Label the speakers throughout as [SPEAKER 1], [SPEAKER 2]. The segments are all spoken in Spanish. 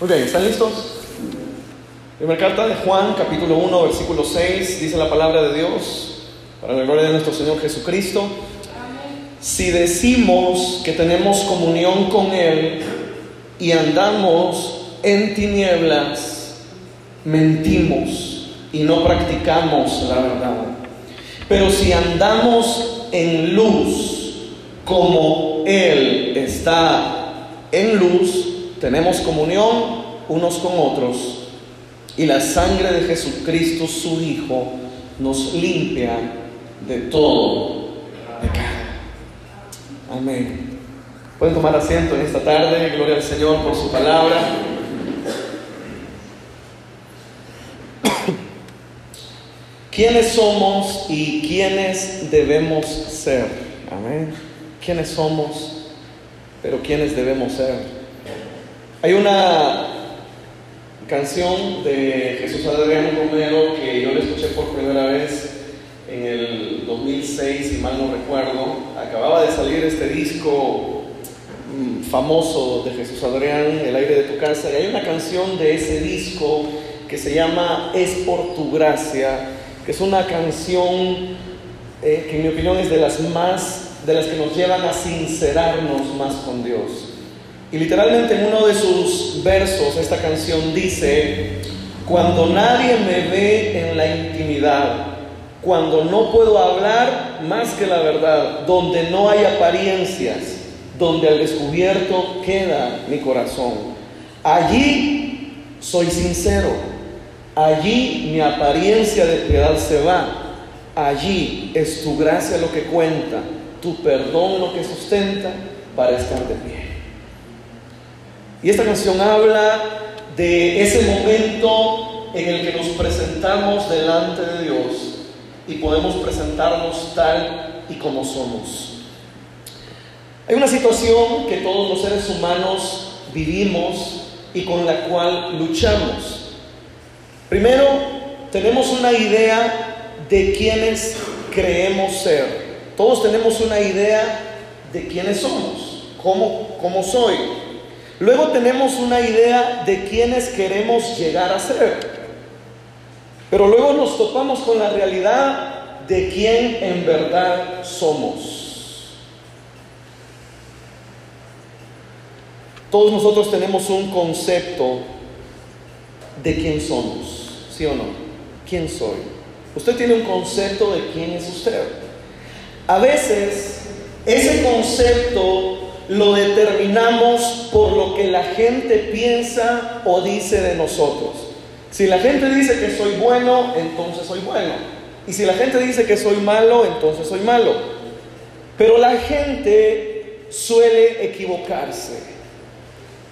[SPEAKER 1] Muy bien, ¿están listos? Primera carta de Juan, capítulo 1, versículo 6, dice la palabra de Dios, para la gloria de nuestro Señor Jesucristo. Si decimos que tenemos comunión con Él y andamos en tinieblas, mentimos y no practicamos la verdad. Pero si andamos en luz, como Él está en luz, tenemos comunión unos con otros y la sangre de Jesucristo, su Hijo, nos limpia de todo pecado. Amén. Pueden tomar asiento en esta tarde. Gloria al Señor por su palabra. ¿Quiénes somos y quiénes debemos ser? Amén. ¿Quiénes somos, pero quiénes debemos ser? Hay una canción de Jesús Adrián Romero que yo le escuché por primera vez en el 2006, si mal no recuerdo. Acababa de salir este disco mm, famoso de Jesús Adrián, El aire de tu casa, y hay una canción de ese disco que se llama Es por tu gracia que es una canción eh, que en mi opinión es de las más, de las que nos llevan a sincerarnos más con Dios. Y literalmente en uno de sus versos esta canción dice, cuando nadie me ve en la intimidad, cuando no puedo hablar más que la verdad, donde no hay apariencias, donde al descubierto queda mi corazón, allí soy sincero Allí mi apariencia de piedad se va. Allí es tu gracia lo que cuenta, tu perdón lo que sustenta para estar de pie. Y esta canción habla de ese momento en el que nos presentamos delante de Dios y podemos presentarnos tal y como somos. Hay una situación que todos los seres humanos vivimos y con la cual luchamos. Primero, tenemos una idea de quiénes creemos ser. Todos tenemos una idea de quiénes somos, cómo, cómo soy. Luego tenemos una idea de quiénes queremos llegar a ser. Pero luego nos topamos con la realidad de quién en verdad somos. Todos nosotros tenemos un concepto de quién somos. ¿Sí o no? ¿Quién soy? Usted tiene un concepto de quién es usted. A veces ese concepto lo determinamos por lo que la gente piensa o dice de nosotros. Si la gente dice que soy bueno, entonces soy bueno. Y si la gente dice que soy malo, entonces soy malo. Pero la gente suele equivocarse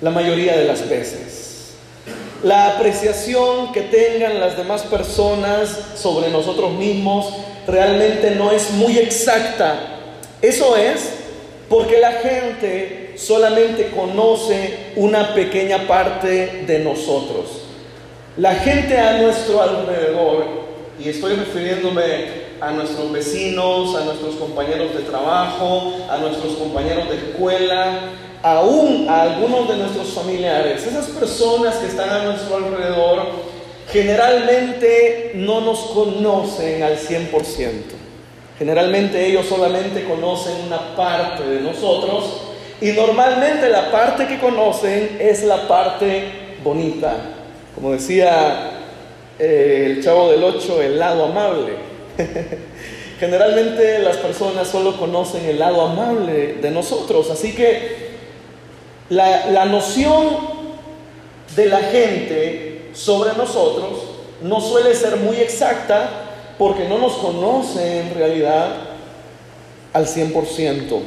[SPEAKER 1] la mayoría de las veces. La apreciación que tengan las demás personas sobre nosotros mismos realmente no es muy exacta. Eso es porque la gente solamente conoce una pequeña parte de nosotros. La gente a nuestro alrededor, y estoy refiriéndome a nuestros vecinos, a nuestros compañeros de trabajo, a nuestros compañeros de escuela, aún a algunos de nuestros familiares, esas personas que están a nuestro alrededor, generalmente no nos conocen al 100%. Generalmente ellos solamente conocen una parte de nosotros y normalmente la parte que conocen es la parte bonita. Como decía eh, el chavo del 8, el lado amable. Generalmente las personas solo conocen el lado amable de nosotros, así que la, noción de la gente sobre nosotros no suele ser muy exacta porque no nos conoce en realidad al 100%.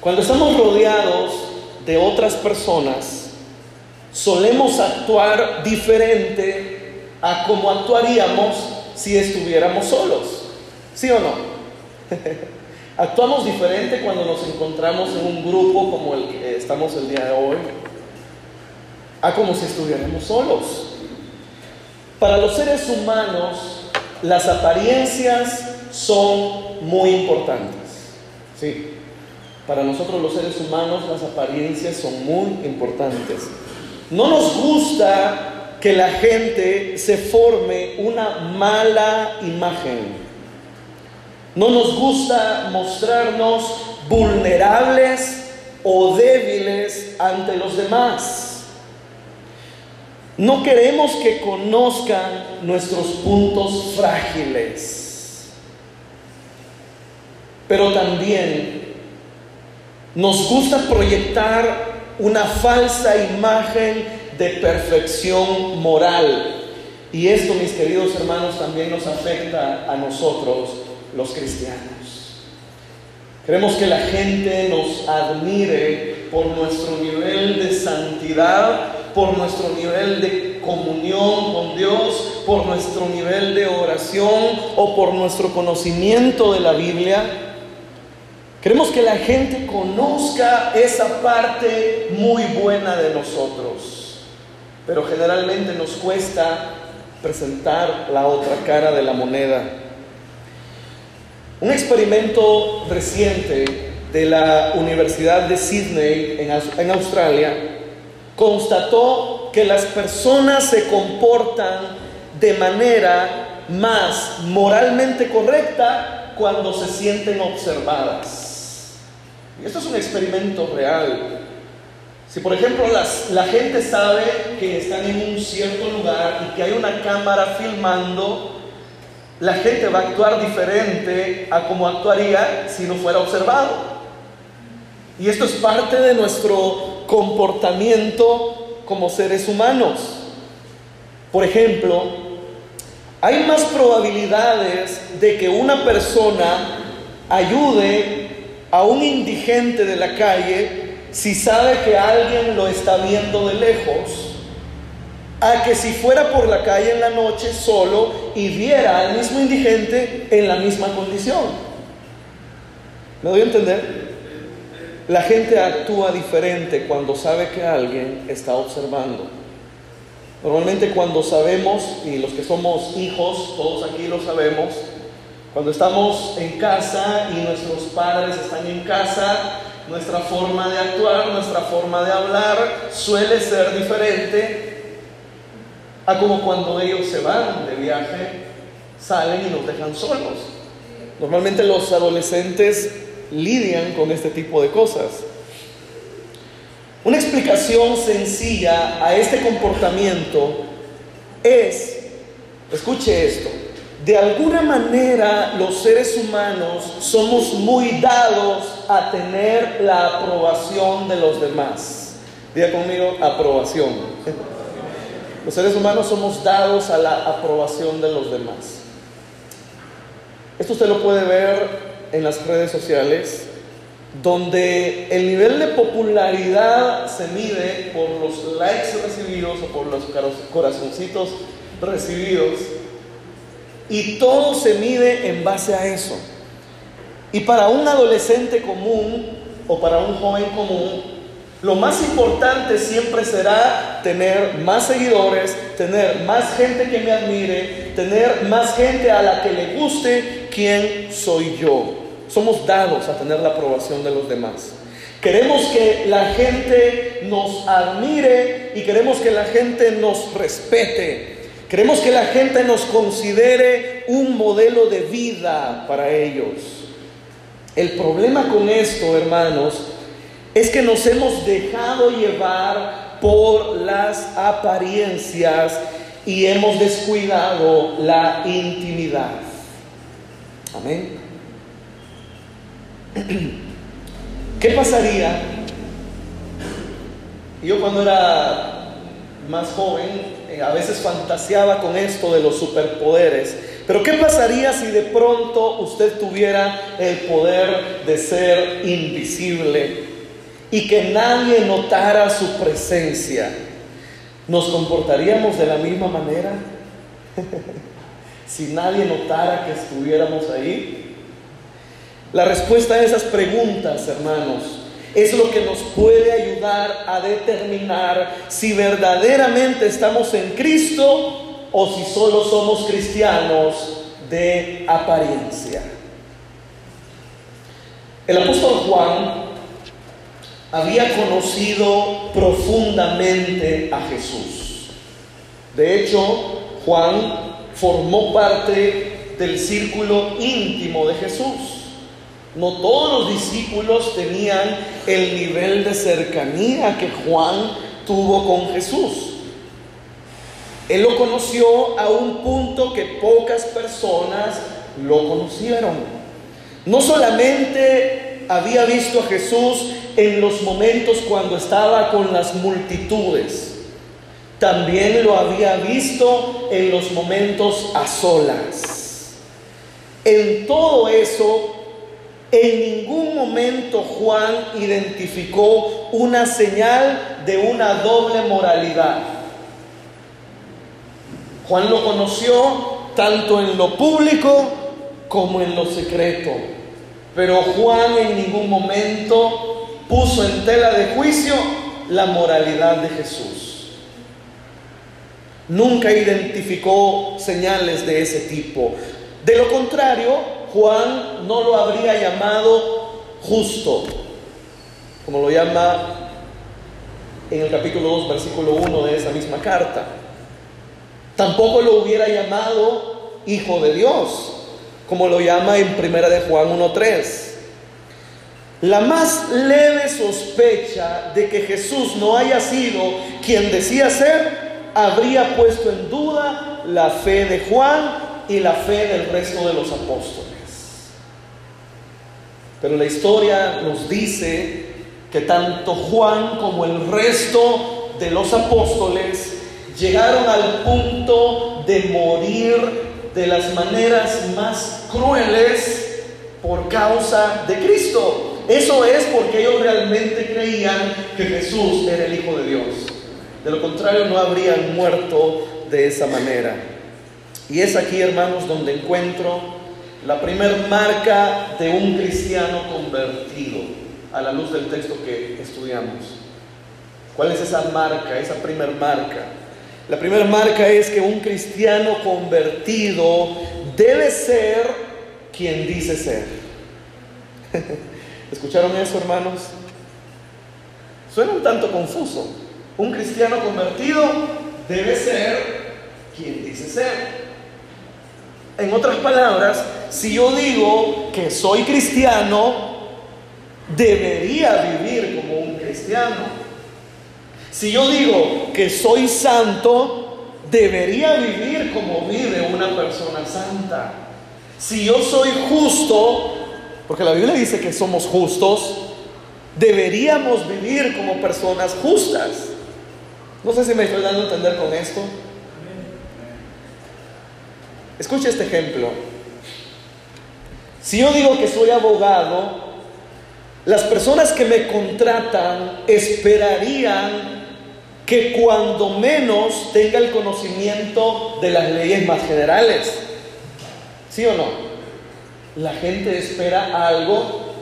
[SPEAKER 1] Cuando estamos rodeados de otras personas, solemos actuar diferente a como actuaríamos si estuviéramos solos. ¿Sí o no? Actuamos diferente cuando nos encontramos en un grupo como el que estamos el día de hoy, a como si estuviéramos solos. Para los seres humanos, las apariencias son muy importantes. Sí, para nosotros los seres humanos las apariencias son muy importantes. No nos gusta que la gente se forme una mala imagen. No nos gusta mostrarnos vulnerables o débiles ante los demás. No queremos que conozcan nuestros puntos frágiles. Pero también nos gusta proyectar una falsa imagen de perfección moral. Y esto, mis queridos hermanos, también nos afecta a nosotros, los cristianos. Queremos que la gente nos admire por nuestro nivel de santidad, por nuestro nivel de comunión con Dios, por nuestro nivel de oración o por nuestro conocimiento de la Biblia. Queremos que la gente conozca esa parte muy buena de nosotros, pero generalmente nos cuesta presentar la otra cara de la moneda. Un experimento reciente de la Universidad de Sydney en, Australia constató que las personas se comportan de manera más moralmente correcta cuando se sienten observadas. Y esto es un experimento real. Si por ejemplo la gente sabe que están en un cierto lugar y que hay una cámara filmando, la gente va a actuar diferente a como actuaría si no fuera observado. Y esto es parte de nuestro comportamiento como seres humanos. Por ejemplo, hay más probabilidades de que una persona ayude a un indigente de la calle si sabe que alguien lo está viendo de lejos, a que si fuera por la calle en la noche solo y viera al mismo indigente en la misma condición. ¿Me doy a entender? La gente actúa diferente cuando sabe que alguien está observando. Normalmente cuando sabemos, y los que somos hijos, todos aquí lo sabemos, cuando estamos en casa y nuestros padres están en casa, nuestra forma de actuar, nuestra forma de hablar suele ser diferente a como cuando ellos se van de viaje, salen y nos dejan solos. Normalmente los adolescentes lidian con este tipo de cosas. Una explicación sencilla a este comportamiento es, escuche esto, de alguna manera los seres humanos somos muy dados a tener la aprobación de los demás. Diga conmigo, aprobación. Los seres humanos somos dados a la aprobación de los demás. Esto usted lo puede ver en las redes sociales, donde el nivel de popularidad se mide por los likes recibidos o por los corazoncitos recibidos y todo se mide en base a eso. Y para un adolescente común o para un joven común, lo más importante siempre será tener más seguidores, tener más gente que me admire, tener más gente a la que le guste quién soy yo. Somos dados a tener la aprobación de los demás. Queremos que la gente nos admire y queremos que la gente nos respete. Queremos que la gente nos considere un modelo de vida para ellos. El problema con esto, hermanos, es que nos hemos dejado llevar por las apariencias y hemos descuidado la intimidad. Amén. ¿Qué pasaría? Yo cuando era más joven eh, a veces fantaseaba con esto de los superpoderes. Pero ¿qué pasaría si de pronto usted tuviera el poder de ser invisible y que nadie notara su presencia? ¿Nos comportaríamos de la misma manera? si nadie notara que estuviéramos ahí. La respuesta a esas preguntas, hermanos, es lo que nos puede ayudar a determinar si verdaderamente estamos en Cristo o si solo somos cristianos de apariencia. El apóstol Juan había conocido profundamente a Jesús. De hecho, Juan formó parte del círculo íntimo de Jesús. No todos los discípulos tenían el nivel de cercanía que Juan tuvo con Jesús. Él lo conoció a un punto que pocas personas lo conocieron. No solamente había visto a Jesús en los momentos cuando estaba con las multitudes, también lo había visto en los momentos a solas. En todo eso, en ningún momento Juan identificó una señal de una doble moralidad. Juan lo conoció tanto en lo público como en lo secreto. Pero Juan en ningún momento puso en tela de juicio la moralidad de Jesús. Nunca identificó señales de ese tipo. De lo contrario, Juan no lo habría llamado justo, como lo llama en el capítulo 2, versículo 1 de esa misma carta. Tampoco lo hubiera llamado hijo de Dios, como lo llama en primera de Juan 1.3. La más leve sospecha de que Jesús no haya sido quien decía ser, habría puesto en duda la fe de Juan y la fe del resto de los apóstoles. Pero la historia nos dice que tanto Juan como el resto de los apóstoles llegaron al punto de morir de las maneras más crueles por causa de Cristo. Eso es porque ellos realmente creían que Jesús era el Hijo de Dios. De lo contrario, no habrían muerto de esa manera. Y es aquí, hermanos, donde encuentro la primer marca de un cristiano convertido a la luz del texto que estudiamos. ¿Cuál es esa marca, esa primer marca? La primera marca es que un cristiano convertido debe ser quien dice ser. ¿Escucharon eso, hermanos? Suena un tanto confuso. Un cristiano convertido debe ser quien dice ser. En otras palabras, si yo digo que soy cristiano, debería vivir como un cristiano. Si yo digo que soy santo, debería vivir como vive una persona santa. Si yo soy justo, porque la Biblia dice que somos justos, deberíamos vivir como personas justas. No sé si me estoy dando a entender con esto. Escucha este ejemplo. Si yo digo que soy abogado, las personas que me contratan esperarían que cuando menos tenga el conocimiento de las leyes más generales. ¿Sí o no? La gente espera algo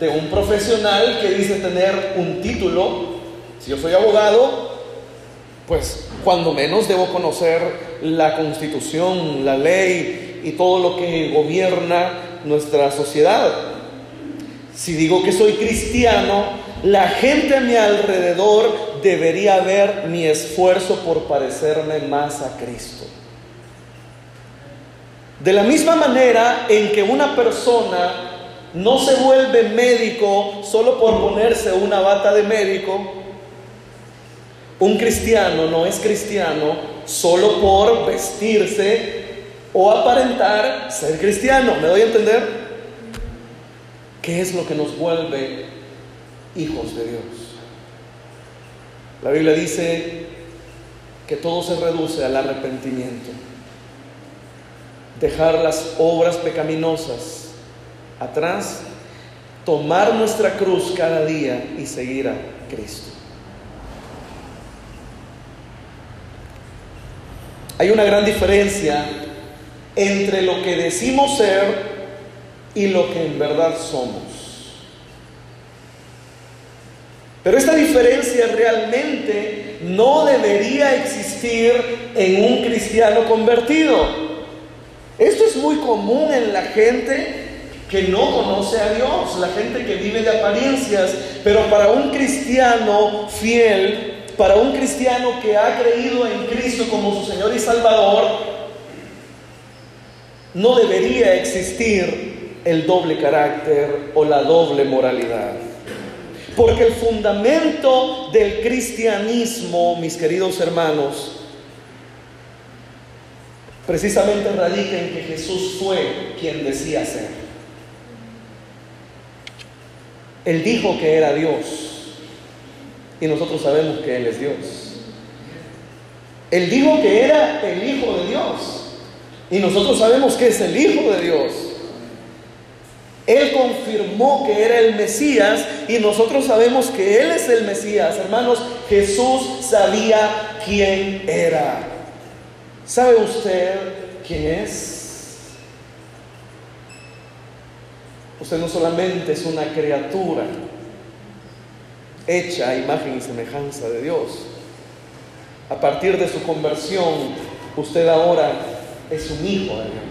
[SPEAKER 1] de un profesional que dice tener un título. Si yo soy abogado, pues cuando menos debo conocer la constitución, la ley y todo lo que gobierna nuestra sociedad. Si digo que soy cristiano, la gente a mi alrededor debería ver mi esfuerzo por parecerme más a Cristo. De la misma manera en que una persona no se vuelve médico solo por ponerse una bata de médico, un cristiano no es cristiano solo por vestirse o aparentar ser cristiano. ¿Me doy a entender? ¿Qué es lo que nos vuelve hijos de Dios. La Biblia dice que todo se reduce al arrepentimiento. Dejar las obras pecaminosas atrás, tomar nuestra cruz cada día y seguir a Cristo. Hay una gran diferencia entre lo que decimos ser y lo que en verdad somos. Pero esta diferencia realmente no debería existir en un cristiano convertido. Esto es muy común en la gente que no conoce a Dios, la gente que vive de apariencias, pero para un cristiano fiel, para un cristiano que ha creído en Cristo como su Señor y Salvador, no debería existir el doble carácter o la doble moralidad. Porque el fundamento del cristianismo, mis queridos hermanos, precisamente radica en que Jesús fue quien decía ser. Él dijo que era Dios y nosotros sabemos que Él es Dios. Él dijo que era el Hijo de Dios y nosotros sabemos que es el Hijo de Dios. Él confirmó que era el Mesías y nosotros sabemos que Él es el Mesías. Hermanos, Jesús sabía quién era. ¿Sabe usted quién es? Usted no solamente es una criatura hecha a imagen y semejanza de Dios. A partir de su conversión, usted ahora es un hijo de Dios.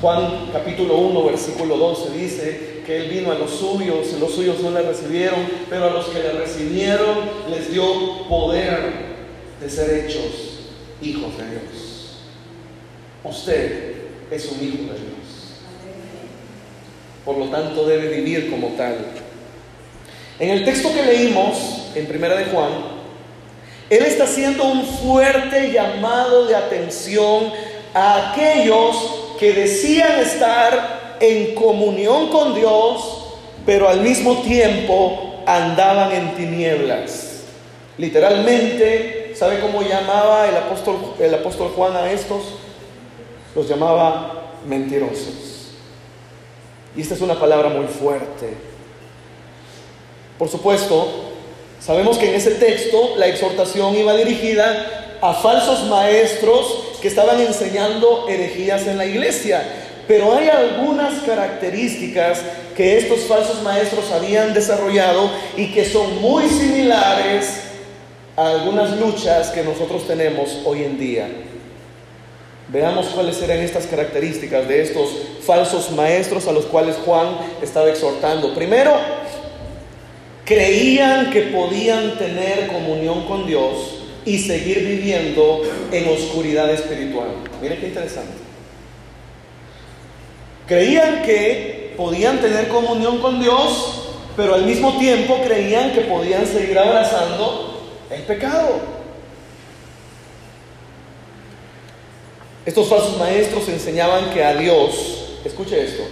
[SPEAKER 1] Juan capítulo 1, versículo 12 dice que Él vino a los suyos, y los suyos no le recibieron, pero a los que le recibieron les dio poder de ser hechos hijos de Dios. Usted es un hijo de Dios. Por lo tanto, debe vivir como tal. En el texto que leímos, en Primera de Juan, él está haciendo un fuerte llamado de atención a aquellos que decían estar en comunión con Dios, pero al mismo tiempo andaban en tinieblas. Literalmente ¿Sabe cómo llamaba el apóstol, el apóstol Juan a estos? Los llamaba mentirosos. Y esta es una palabra muy fuerte. Por supuesto, sabemos que en ese texto la exhortación iba dirigida a falsos maestros que estaban enseñando herejías en la iglesia. Pero hay algunas características que estos falsos maestros habían desarrollado y que son muy similares algunas luchas que nosotros tenemos hoy en día. Veamos cuáles eran estas características de estos falsos maestros a los cuales Juan estaba exhortando. Primero, creían que podían tener comunión con Dios y seguir viviendo en oscuridad espiritual. Miren qué interesante. Creían que podían tener comunión con Dios, pero al mismo tiempo creían que podían seguir abrazando es pecado. Estos falsos maestros enseñaban que a Dios, escuche esto,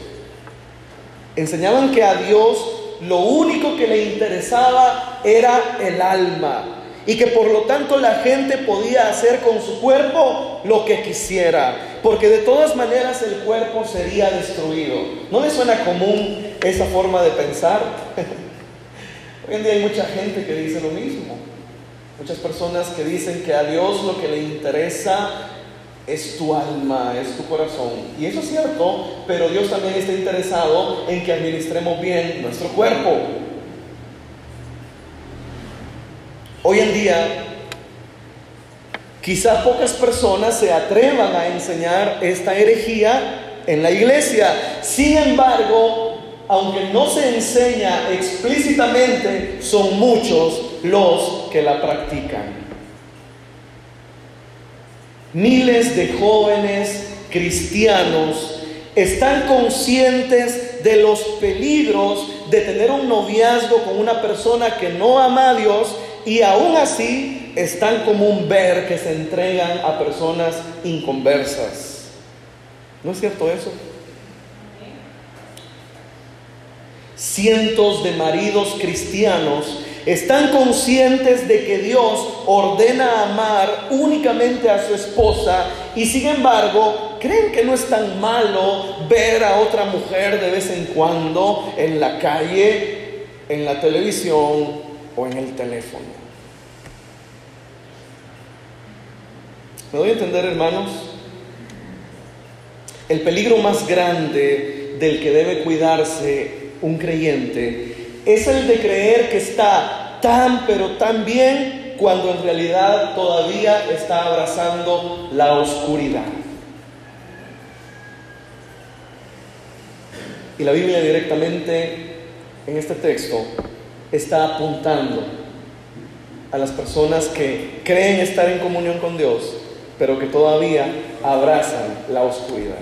[SPEAKER 1] enseñaban que a Dios lo único que le interesaba era el alma y que por lo tanto la gente podía hacer con su cuerpo lo que quisiera, porque de todas maneras el cuerpo sería destruido. ¿No le suena común esa forma de pensar? Hoy en día hay mucha gente que dice lo mismo. Muchas personas que dicen que a Dios lo que le interesa es tu alma, es tu corazón. Y eso es cierto, pero Dios también está interesado en que administremos bien nuestro cuerpo. Hoy en día, quizá pocas personas se atrevan a enseñar esta herejía en la iglesia. Sin embargo, aunque no se enseña explícitamente, son muchos los que la practican. Miles de jóvenes cristianos están conscientes de los peligros de tener un noviazgo con una persona que no ama a Dios y aún así están como un ver que se entregan a personas inconversas. ¿No es cierto eso? Cientos de maridos cristianos están conscientes de que Dios ordena amar únicamente a su esposa y sin embargo creen que no es tan malo ver a otra mujer de vez en cuando en la calle, en la televisión o en el teléfono. ¿Me doy a entender, hermanos? El peligro más grande del que debe cuidarse un creyente es el de creer que está tan pero tan bien cuando en realidad todavía está abrazando la oscuridad. Y la Biblia directamente en este texto está apuntando a las personas que creen estar en comunión con Dios, pero que todavía abrazan la oscuridad.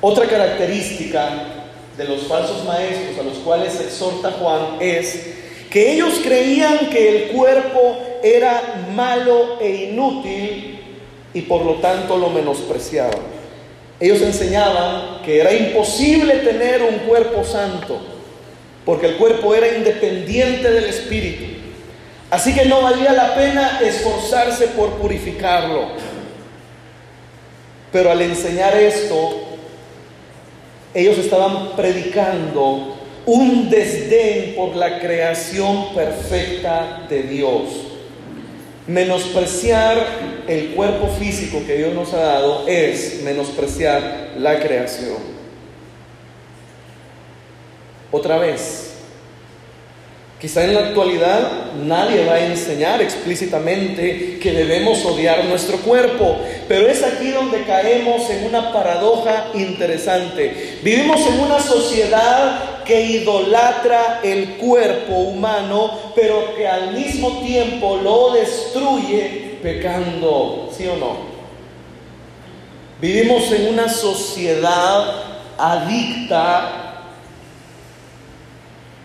[SPEAKER 1] Otra característica de los falsos maestros a los cuales exhorta Juan es que ellos creían que el cuerpo era malo e inútil y por lo tanto lo menospreciaban. Ellos enseñaban que era imposible tener un cuerpo santo, porque el cuerpo era independiente del espíritu. Así que no valía la pena esforzarse por purificarlo. Pero al enseñar esto, ellos estaban predicando un desdén por la creación perfecta de Dios. Menospreciar el cuerpo físico que Dios nos ha dado es menospreciar la creación. Otra vez, Quizá en la actualidad nadie va a enseñar explícitamente que debemos odiar nuestro cuerpo, pero es aquí donde caemos en una paradoja interesante. Vivimos en una sociedad que idolatra el cuerpo humano, pero que al mismo tiempo lo destruye pecando, ¿sí o no? Vivimos en una sociedad adicta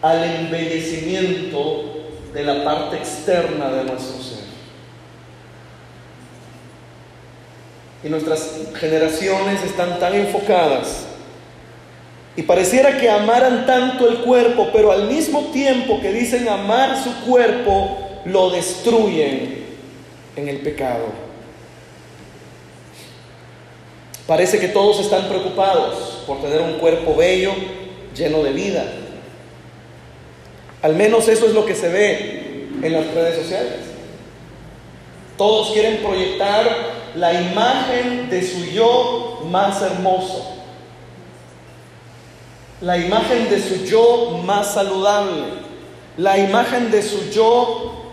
[SPEAKER 1] al embellecimiento de la parte externa de nuestro ser. Y nuestras generaciones están tan enfocadas y pareciera que amaran tanto el cuerpo, pero al mismo tiempo que dicen amar su cuerpo, lo destruyen en el pecado. Parece que todos están preocupados por tener un cuerpo bello, lleno de vida. Al menos eso es lo que se ve en las redes sociales. Todos quieren proyectar la imagen de su yo más hermoso, la imagen de su yo más saludable, la imagen de su yo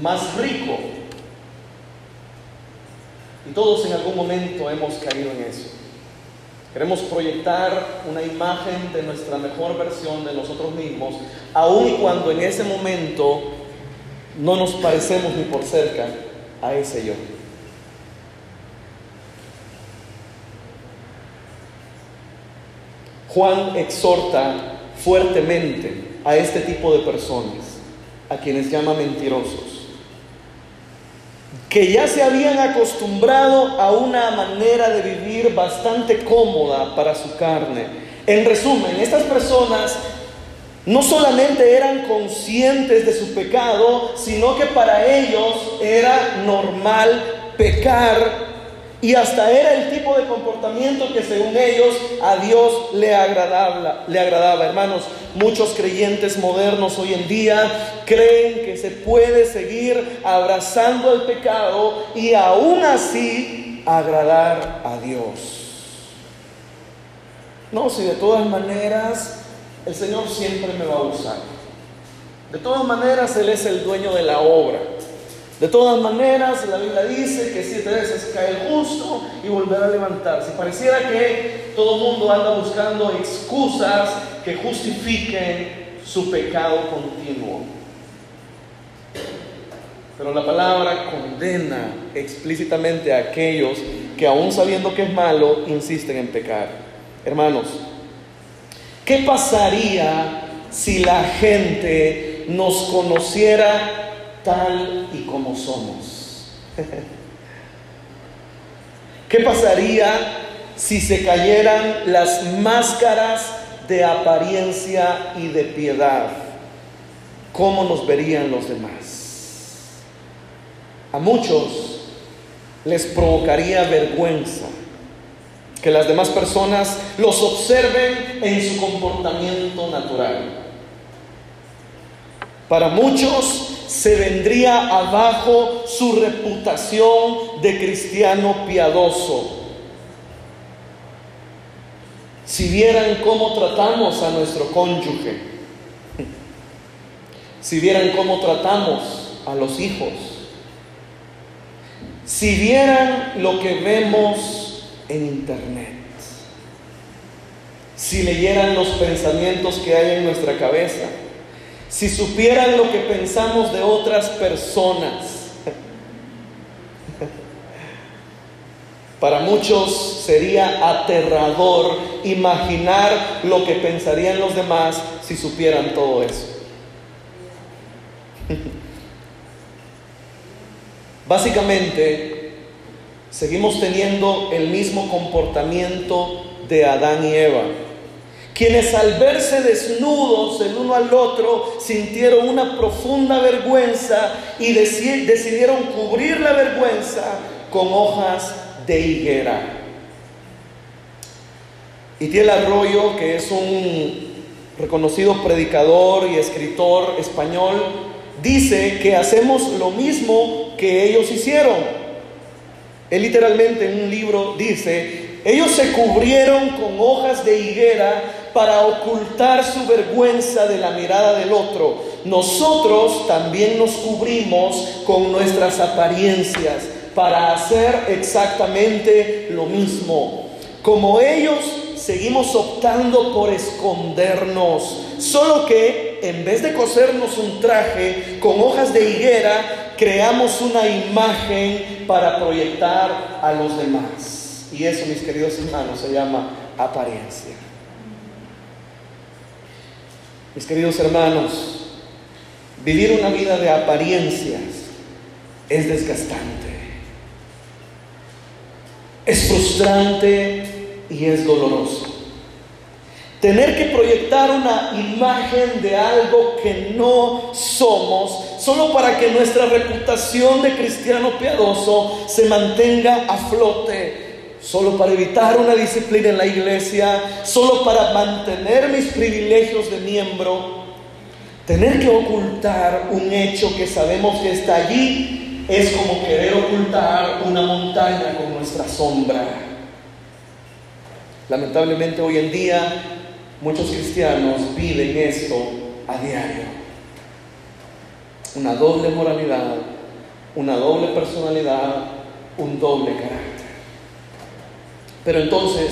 [SPEAKER 1] más rico. Y todos en algún momento hemos caído en eso. Queremos proyectar una imagen de nuestra mejor versión de nosotros mismos, aun cuando en ese momento no nos parecemos ni por cerca a ese yo. Juan exhorta fuertemente a este tipo de personas, a quienes llama mentirosos que ya se habían acostumbrado a una manera de vivir bastante cómoda para su carne. En resumen, estas personas no solamente eran conscientes de su pecado, sino que para ellos era normal pecar y hasta era el tipo de comportamiento que según ellos a Dios le agradaba, le agradaba. Hermanos, muchos creyentes modernos hoy en día creen que se puede seguir abrazando el pecado y aún así agradar a Dios. No, si de todas maneras el Señor siempre me va a usar. De todas maneras Él es el dueño de la obra. De todas maneras, la Biblia dice que siete veces cae el justo y volverá a levantarse. Pareciera que todo el mundo anda buscando excusas que justifiquen su pecado continuo. Pero la palabra condena explícitamente a aquellos que aún sabiendo que es malo, insisten en pecar. Hermanos, ¿qué pasaría si la gente nos conociera tal y como somos. ¿Qué pasaría si se cayeran las máscaras de apariencia y de piedad? ¿Cómo nos verían los demás? A muchos les provocaría vergüenza que las demás personas los observen en su comportamiento natural. Para muchos se vendría abajo su reputación de cristiano piadoso. Si vieran cómo tratamos a nuestro cónyuge, si vieran cómo tratamos a los hijos, si vieran lo que vemos en internet, si leyeran los pensamientos que hay en nuestra cabeza, si supieran lo que pensamos de otras personas. Para muchos sería aterrador imaginar lo que pensarían los demás si supieran todo eso. Básicamente, seguimos teniendo el mismo comportamiento de Adán y Eva, quienes al verse desnudos el uno al otro sintieron una profunda vergüenza y decidieron cubrir la vergüenza con hojas de higuera. Itiel Arroyo, que es un reconocido predicador y escritor español, dice que hacemos lo mismo que ellos hicieron. Él literalmente en un libro dice, ellos se cubrieron con hojas de higuera para ocultar su vergüenza de la mirada del otro. Nosotros también nos cubrimos con nuestras apariencias para hacer exactamente lo mismo. Como ellos seguimos optando por escondernos, solo que en vez de cosernos un traje con hojas de higuera, creamos una imagen para proyectar a los demás. Y eso, mis queridos hermanos, se llama apariencia. Mis queridos hermanos, vivir una vida de apariencias es desgastante. Es frustrante y es doloroso. Tener que proyectar una imagen de algo que no somos solo para que nuestra reputación de cristiano piadoso se mantenga a flote, solo para evitar una disciplina en la iglesia, solo para mantener mis privilegios de miembro. Tener que ocultar un hecho que sabemos que está allí es como querer ocultar una montaña con nuestra sombra. Lamentablemente hoy en día muchos cristianos viven esto a diario. Una doble moralidad, una doble personalidad, un doble carácter. Pero entonces,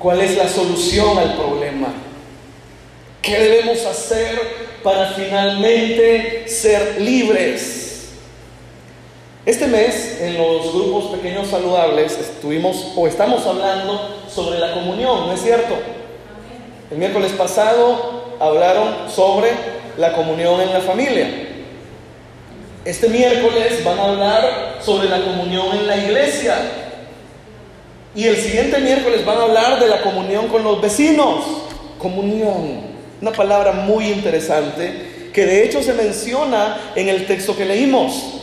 [SPEAKER 1] ¿cuál es la solución al problema? ¿Qué debemos hacer para finalmente ser libres? Este mes, en los grupos pequeños saludables, estuvimos o estamos hablando sobre la comunión, ¿no es cierto? El miércoles pasado hablaron sobre la comunión en la familia. Este miércoles van a hablar sobre la comunión en la iglesia. Y el siguiente miércoles van a hablar de la comunión con los vecinos. Comunión, una palabra muy interesante que de hecho se menciona en el texto que leímos.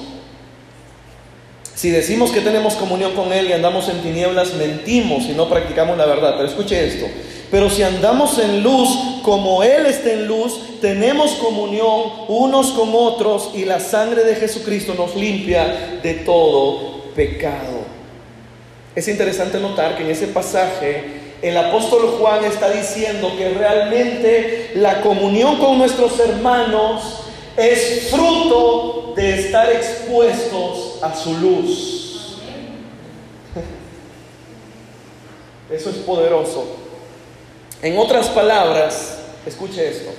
[SPEAKER 1] Si decimos que tenemos comunión con Él y andamos en tinieblas, mentimos y no practicamos la verdad. Pero escuche esto. Pero si andamos en luz como Él está en luz, tenemos comunión unos con otros y la sangre de Jesucristo nos limpia de todo pecado. Es interesante notar que en ese pasaje el apóstol Juan está diciendo que realmente la comunión con nuestros hermanos es fruto de estar expuestos a su luz. Eso es poderoso. En otras palabras, escuche esto,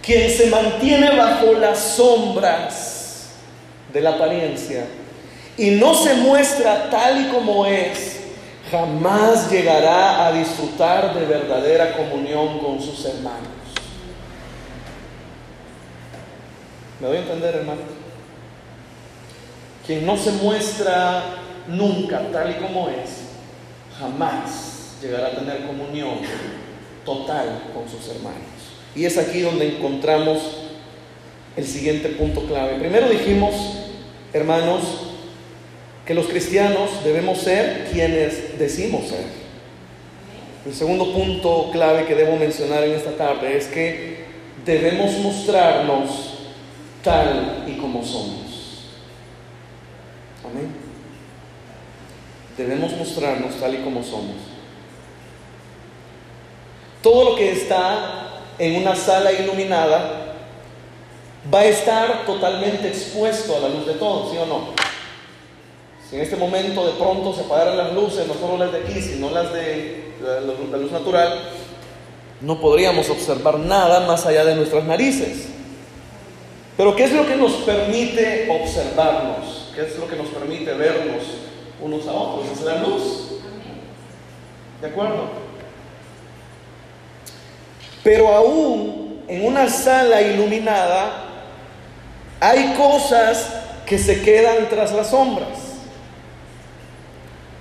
[SPEAKER 1] quien se mantiene bajo las sombras de la apariencia y no se muestra tal y como es, jamás llegará a disfrutar de verdadera comunión con sus hermanos. ¿Me doy a entender, hermano? Quien no se muestra nunca tal y como es, jamás llegará a tener comunión total con sus hermanos. Y es aquí donde encontramos el siguiente punto clave. Primero dijimos, hermanos, que los cristianos debemos ser quienes decimos ser. El segundo punto clave que debo mencionar en esta tarde es que debemos mostrarnos tal y como somos. Amén. Debemos mostrarnos tal y como somos. Todo lo que está en una sala iluminada va a estar totalmente expuesto a la luz de todos, ¿sí o no? Si en este momento de pronto se apagaran las luces, no solo las de aquí, sino las de la luz, la luz natural, no podríamos observar nada más allá de nuestras narices. Pero ¿qué es lo que nos permite observarnos? ¿Qué es lo que nos permite vernos unos a otros? Es la luz. ¿De acuerdo? Pero aún en una sala iluminada hay cosas que se quedan tras las sombras.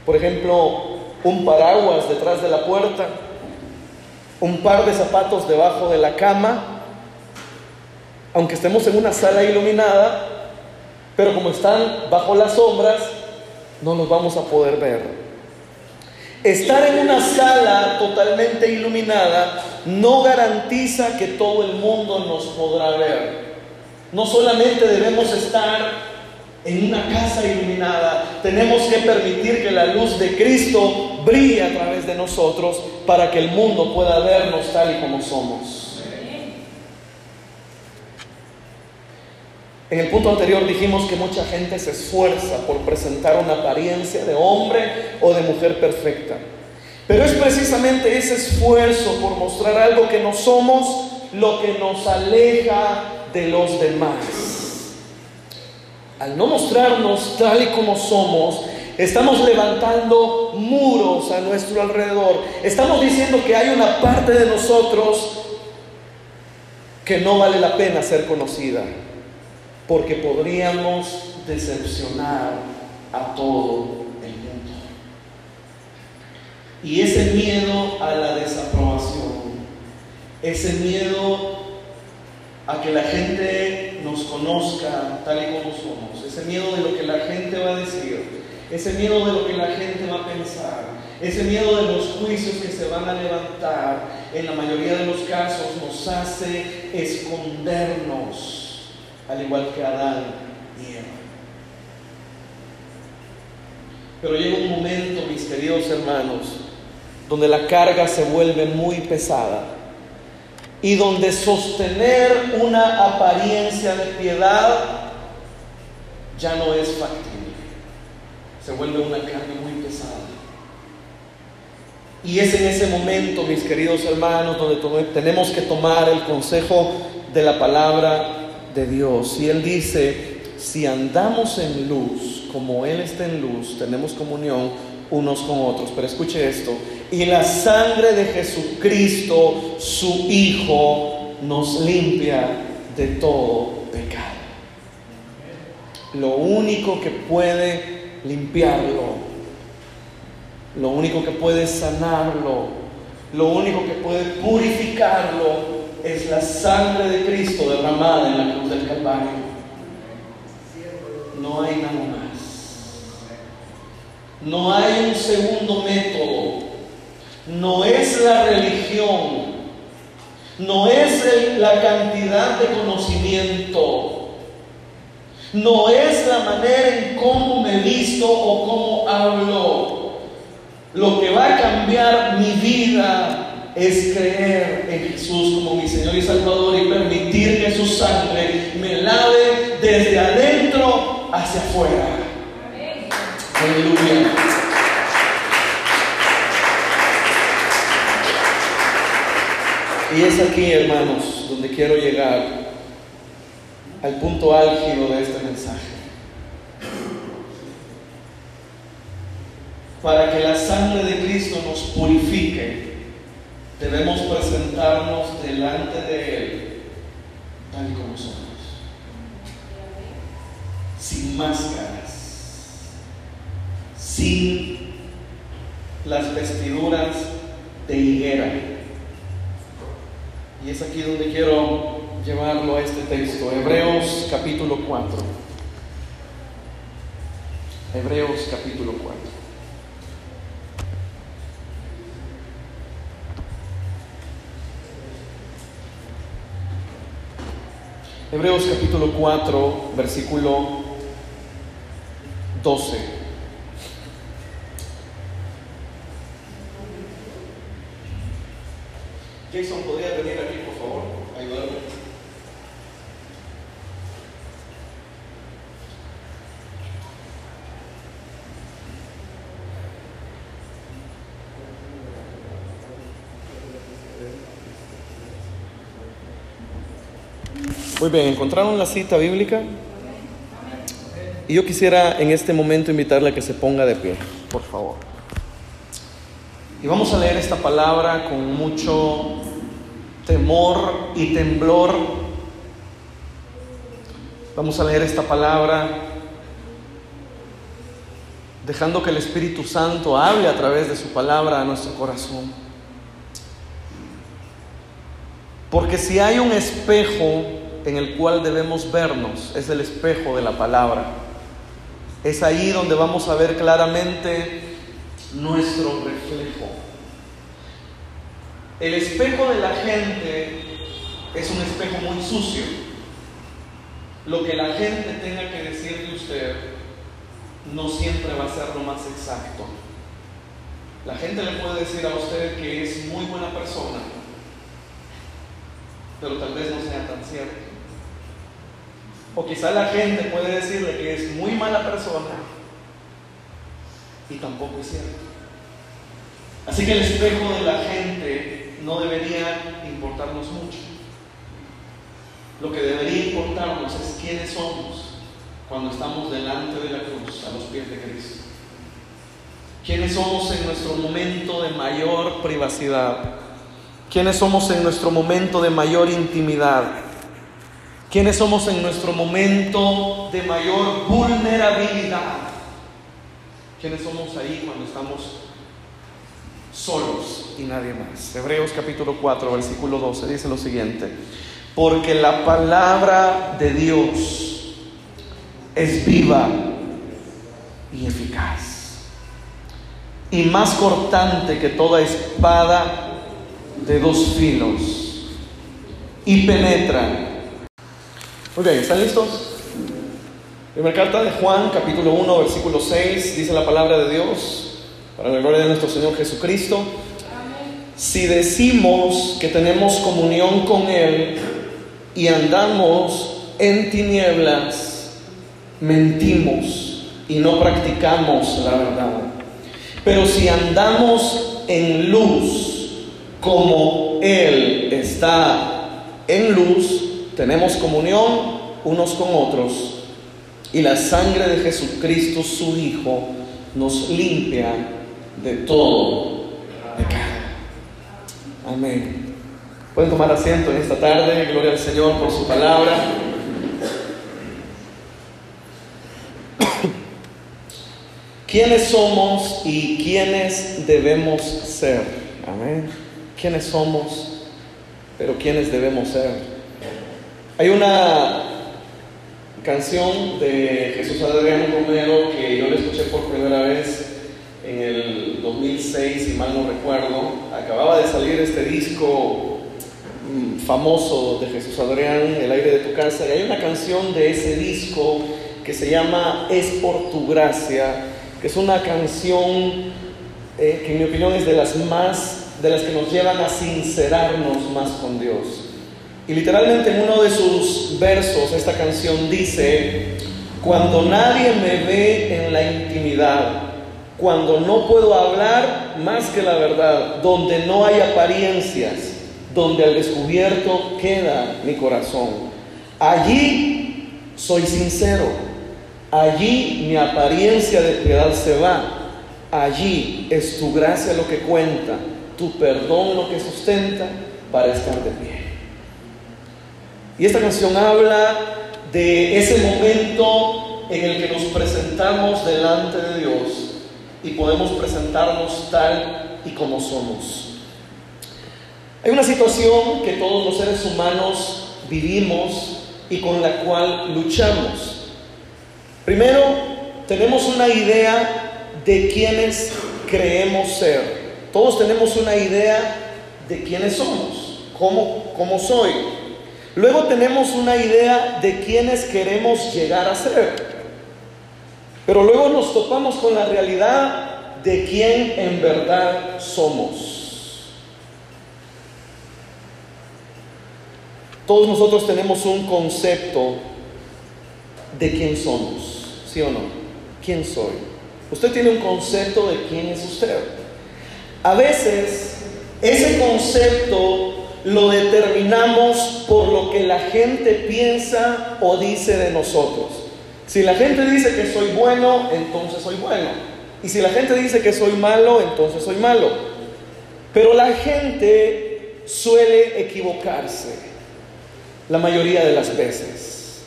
[SPEAKER 1] Por ejemplo, un paraguas detrás de la puerta, un par de zapatos debajo de la cama, aunque estemos en una sala iluminada, pero como están bajo las sombras, no los vamos a poder ver. Estar en una sala totalmente iluminada no garantiza que todo el mundo nos podrá ver. No solamente debemos estar en una casa iluminada, tenemos que permitir que la luz de Cristo brille a través de nosotros para que el mundo pueda vernos tal y como somos. En el punto anterior dijimos que mucha gente se esfuerza por presentar una apariencia de hombre o de mujer perfecta. Pero es precisamente ese esfuerzo por mostrar algo que no somos lo que nos aleja de los demás. Al no mostrarnos tal y como somos, estamos levantando muros a nuestro alrededor. Estamos diciendo que hay una parte de nosotros que no vale la pena ser conocida porque podríamos decepcionar a todo el mundo. Y ese miedo a la desaprobación, ese miedo a que la gente nos conozca tal y como somos, ese miedo de lo que la gente va a decir, ese miedo de lo que la gente va a pensar, ese miedo de los juicios que se van a levantar, en la mayoría de los casos nos hace escondernos al igual que Adán y Eva. Pero llega un momento, mis queridos hermanos, donde la carga se vuelve muy pesada y donde sostener una apariencia de piedad ya no es factible. Se vuelve una carga muy pesada. Y es en ese momento, mis queridos hermanos, donde tenemos que tomar el consejo de la palabra de Dios. Y Él dice, si andamos en luz, como Él está en luz, tenemos comunión unos con otros. Pero escuche esto, y la sangre de Jesucristo, su Hijo, nos limpia de todo pecado. Lo único que puede limpiarlo, lo único que puede sanarlo, lo único que puede purificarlo es la sangre de Cristo derramada en la cruz del Calvario. No hay nada más. No hay un segundo método. No es la religión. No es la cantidad de conocimiento. No es la manera en cómo me visto o cómo hablo. Lo que va a cambiar mi vida es creer en Jesús como mi Señor y Salvador y permitir que su sangre me lave desde adentro hacia afuera. Aleluya. Y es aquí, hermanos, donde quiero llegar al punto álgido de este mensaje. Para que la sangre de Cristo nos purifique debemos presentarnos delante de Él tal y como somos, sin máscaras, sin las vestiduras de higuera. Y es aquí donde quiero llevarlo a este texto, Hebreos capítulo 4. Hebreos capítulo 4. Hebreos capítulo 4, versículo 12. Jason, ¿podrías venir aquí, por favor? Ayudarme. Muy bien, ¿encontraron la cita bíblica? Y yo quisiera en este momento invitarle a que se ponga de pie, por favor. Y vamos a leer esta palabra con mucho temor y temblor. Vamos a leer esta palabra dejando que el Espíritu Santo hable a través de su palabra a nuestro corazón. Porque si hay un espejo en el cual debemos vernos, es el espejo de la palabra. Es ahí donde vamos a ver claramente nuestro reflejo. El espejo de la gente es un espejo muy sucio. Lo que la gente tenga que decir de usted no siempre va a ser lo más exacto. La gente le puede decir a usted que es muy buena persona, pero tal vez no sea tan cierto. O quizá la gente puede decirle que es muy mala persona y tampoco es cierto. Así que el espejo de la gente no debería importarnos mucho. Lo que debería importarnos es quiénes somos cuando estamos delante de la cruz, a los pies de Cristo. Quiénes somos en nuestro momento de mayor privacidad. Quiénes somos en nuestro momento de mayor intimidad ¿Quiénes somos en nuestro momento de mayor vulnerabilidad? ¿Quiénes somos ahí cuando estamos solos y nadie más? Hebreos capítulo 4, versículo 12 dice lo siguiente, porque la palabra de Dios es viva y eficaz y más cortante que toda espada de dos filos y penetra muy bien, ¿están listos? Primera carta de Juan, capítulo 1, versículo 6, dice la palabra de Dios, para la gloria de nuestro Señor Jesucristo. Si decimos que tenemos comunión con Él y andamos en tinieblas, mentimos y no practicamos la verdad. Pero si andamos en luz, como Él está en luz, tenemos comunión unos con otros y la sangre de Jesucristo, su Hijo, nos limpia de todo pecado. Amén. Pueden tomar asiento en esta tarde. Gloria al Señor por su palabra. ¿Quiénes somos y quiénes debemos ser? Amén. ¿Quiénes somos, pero quiénes debemos ser? Hay una canción de Jesús Adrián Romero que yo le escuché por primera vez en el 2006, si mal no recuerdo. Acababa de salir este disco mm, famoso de Jesús Adrián, El aire de tu casa, y hay una canción de ese disco que se llama Es por tu gracia, que es una canción eh, que en mi opinión es de las más, de las que nos llevan a sincerarnos más con Dios. Y literalmente en uno de sus versos esta canción dice, cuando nadie me ve en la intimidad, cuando no puedo hablar más que la verdad, donde no hay apariencias, donde al descubierto queda mi corazón. Allí soy sincero, allí mi apariencia de piedad se va, allí es tu gracia lo que cuenta, tu perdón lo que sustenta para estar de pie. Y esta canción habla de ese momento en el que nos presentamos delante de Dios y podemos presentarnos tal y como somos. Hay una situación que todos los seres humanos vivimos y con la cual luchamos. Primero, tenemos una idea de quiénes creemos ser. Todos tenemos una idea de quiénes somos, cómo, cómo soy. Luego tenemos una idea de quiénes queremos llegar a ser. Pero luego nos topamos con la realidad de quién en verdad somos. Todos nosotros tenemos un concepto de quién somos, ¿sí o no? ¿Quién soy? Usted tiene un concepto de quién es usted. A veces ese concepto lo determinamos por lo que la gente piensa o dice de nosotros. Si la gente dice que soy bueno, entonces soy bueno. Y si la gente dice que soy malo, entonces soy malo. Pero la gente suele equivocarse la mayoría de las veces.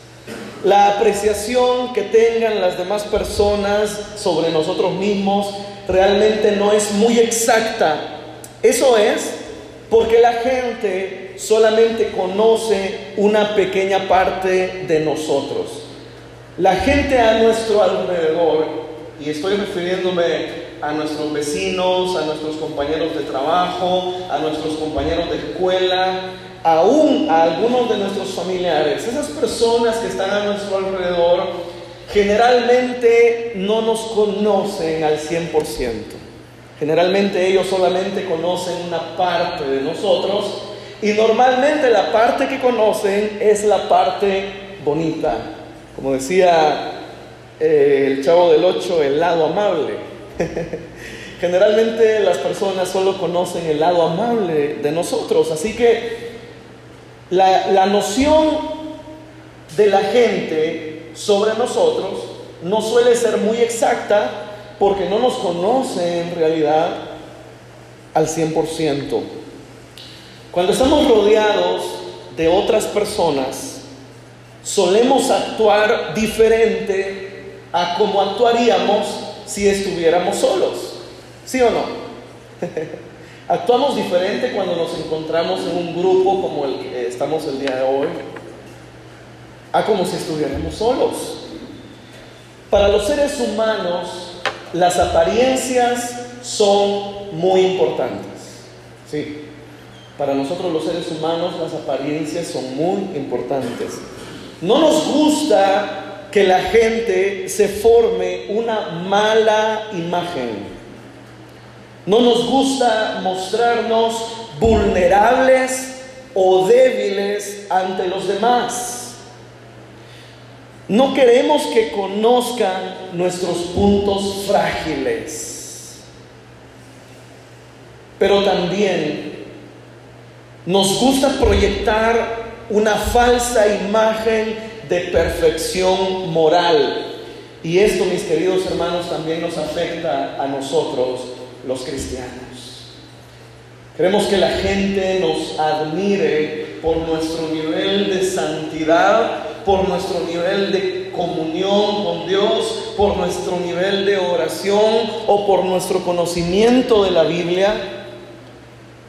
[SPEAKER 1] La apreciación que tengan las demás personas sobre nosotros mismos realmente no es muy exacta. Eso es porque la gente solamente conoce una pequeña parte de nosotros. La gente a nuestro alrededor, y estoy refiriéndome a nuestros vecinos, a nuestros compañeros de trabajo, a nuestros compañeros de escuela, aún a algunos de nuestros familiares, esas personas que están a nuestro alrededor, generalmente no nos conocen al 100%. Generalmente ellos solamente conocen una parte de nosotros y normalmente la parte que conocen es la parte bonita. Como decía eh, el chavo del 8, el lado amable. Generalmente las personas solo conocen el lado amable de nosotros, así que la, la noción de la gente sobre nosotros no suele ser muy exacta porque no nos conoce en realidad al 100%. Cuando estamos rodeados de otras personas, solemos actuar diferente a como actuaríamos si estuviéramos solos. ¿Sí o no? Actuamos diferente cuando nos encontramos en un grupo como el que estamos el día de hoy, a como si estuviéramos solos. Para los seres humanos, las apariencias son muy importantes. Sí, para nosotros los seres humanos las apariencias son muy importantes. No nos gusta que la gente se forme una mala imagen. No nos gusta mostrarnos vulnerables o débiles ante los demás. No queremos que conozcan nuestros puntos frágiles, pero también nos gusta proyectar una falsa imagen de perfección moral. Y esto, mis queridos hermanos, también nos afecta a nosotros, los cristianos. Queremos que la gente nos admire por nuestro nivel de santidad por nuestro nivel de comunión con Dios, por nuestro nivel de oración o por nuestro conocimiento de la Biblia.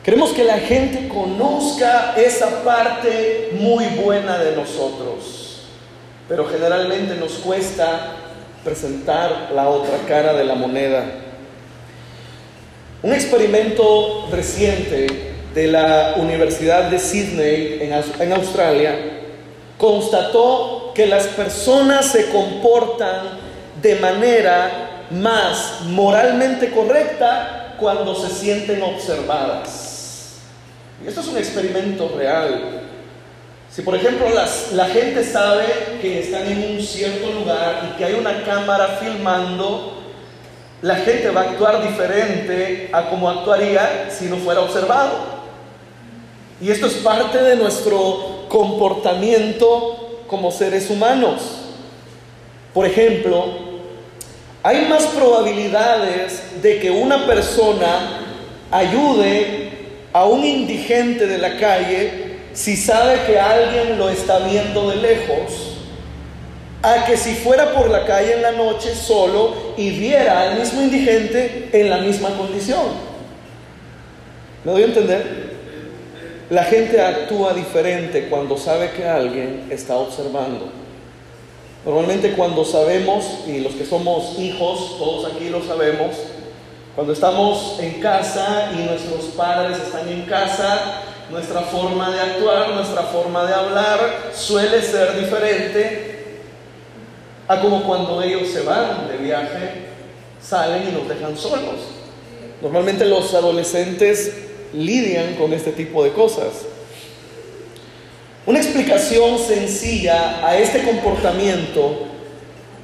[SPEAKER 1] Queremos que la gente conozca esa parte muy buena de nosotros, pero generalmente nos cuesta presentar la otra cara de la moneda. Un experimento reciente de la Universidad de Sydney en, Australia constató que las personas se comportan de manera más moralmente correcta cuando se sienten observadas. Esto es un experimento real. Si por ejemplo la gente sabe que están en un cierto lugar y que hay una cámara filmando, la gente va a actuar diferente a como actuaría si no fuera observado. Y esto es parte de nuestro comportamiento como seres humanos. Por ejemplo, hay más probabilidades de que una persona ayude a un indigente de la calle si sabe que alguien lo está viendo de lejos, a que si fuera por la calle en la noche solo y viera al mismo indigente en la misma condición. ¿Me doy a entender? La gente actúa diferente cuando sabe que alguien está observando. Normalmente cuando sabemos, y los que somos hijos, todos aquí lo sabemos, cuando estamos en casa y nuestros padres están en casa, nuestra forma de actuar, nuestra forma de hablar suele ser diferente a como cuando ellos se van de viaje, salen y nos dejan solos. Normalmente los adolescentes lidian con este tipo de cosas. Una explicación sencilla a este comportamiento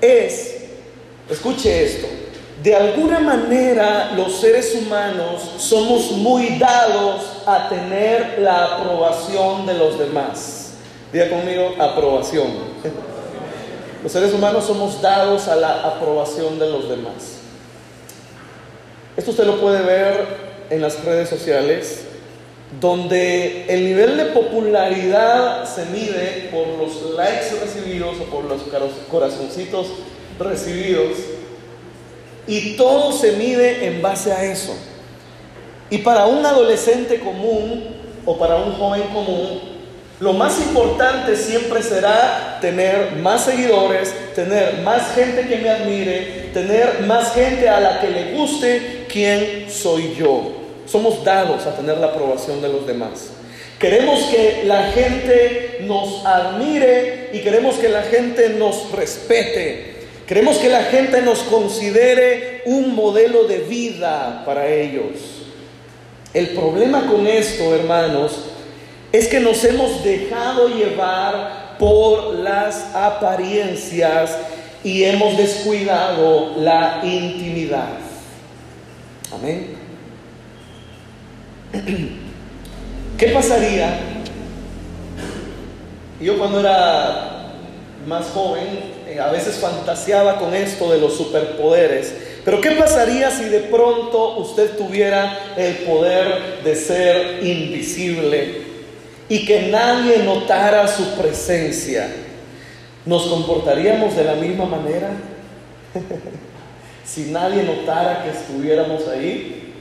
[SPEAKER 1] es, escuche esto, de alguna manera los seres humanos somos muy dados a tener la aprobación de los demás. Diga conmigo, aprobación. Los seres humanos somos dados a la aprobación de los demás. Esto usted lo puede ver en las redes sociales, donde el nivel de popularidad se mide por los likes recibidos o por los corazoncitos recibidos. Y todo se mide en base a eso. Y para un adolescente común o para un joven común, lo más importante siempre será tener más seguidores, tener más gente que me admire, tener más gente a la que le guste quién soy yo. Somos dados a tener la aprobación de los demás. Queremos que la gente nos admire y queremos que la gente nos respete. Queremos que la gente nos considere un modelo de vida para ellos. El problema con esto, hermanos, es que nos hemos dejado llevar por las apariencias y hemos descuidado la intimidad. Amén. ¿Qué pasaría? Yo cuando era más joven, a veces fantaseaba con esto de los superpoderes. Pero ¿qué pasaría si de pronto usted tuviera el poder de ser invisible y que nadie notara su presencia? ¿Nos comportaríamos de la misma manera? si nadie notara que estuviéramos ahí.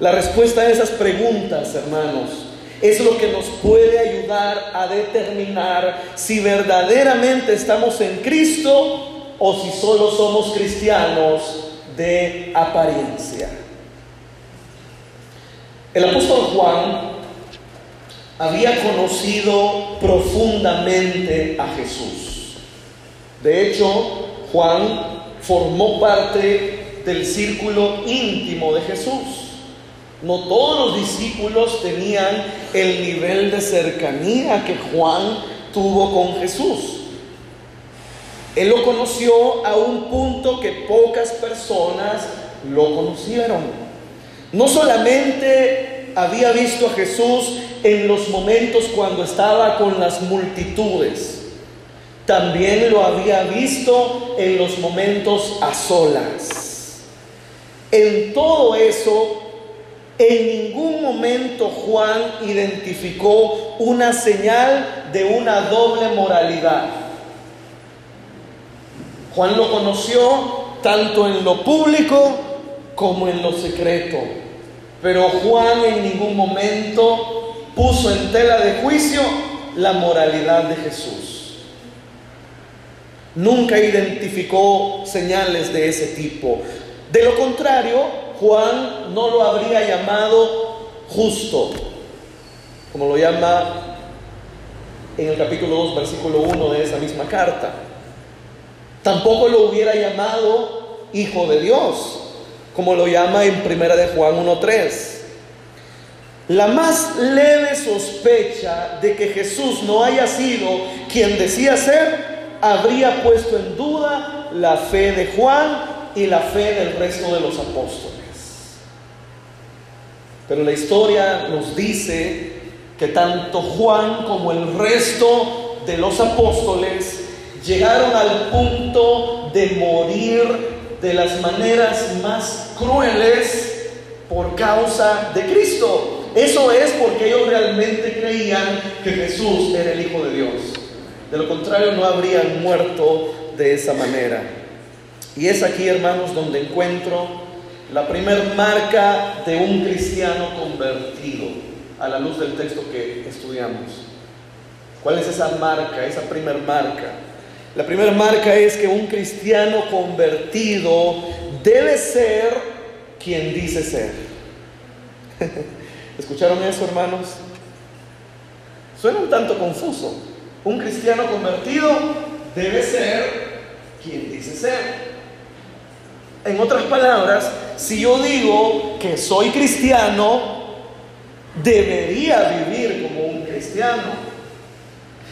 [SPEAKER 1] La respuesta a esas preguntas, hermanos, es lo que nos puede ayudar a determinar si verdaderamente estamos en Cristo o si solo somos cristianos de apariencia. El apóstol Juan había conocido profundamente a Jesús. De hecho, Juan formó parte del círculo íntimo de Jesús. No todos los discípulos tenían el nivel de cercanía que Juan tuvo con Jesús. Él lo conoció a un punto que pocas personas lo conocieron. No solamente había visto a Jesús en los momentos cuando estaba con las multitudes, también lo había visto en los momentos a solas. En todo eso en ningún momento Juan identificó una señal de una doble moralidad. Juan lo conoció tanto en lo público como en lo secreto. Pero Juan en ningún momento puso en tela de juicio la moralidad de Jesús. Nunca identificó señales de ese tipo. De lo contrario, Juan no lo habría llamado justo, como lo llama en el capítulo 2, versículo 1 de esa misma carta. Tampoco lo hubiera llamado hijo de Dios, como lo llama en primera de Juan 1.3. La más leve sospecha de que Jesús no haya sido quien decía ser, habría puesto en duda la fe de Juan y la fe del resto de los apóstoles. Pero la historia nos dice que tanto Juan como el resto de los apóstoles llegaron al punto de morir de las maneras más crueles por causa de Cristo. Eso es porque ellos realmente creían que Jesús era el Hijo de Dios. De lo contrario, no habrían muerto de esa manera. Y es aquí, hermanos, donde encuentro la primer marca de un cristiano convertido, a la luz del texto que estudiamos. ¿Cuál es esa marca, esa primer marca? La primera marca es que un cristiano convertido debe ser quien dice ser. ¿Escucharon eso, hermanos? Suena un tanto confuso. Un cristiano convertido debe ser quien dice ser. En otras palabras, si yo digo que soy cristiano, debería vivir como un cristiano.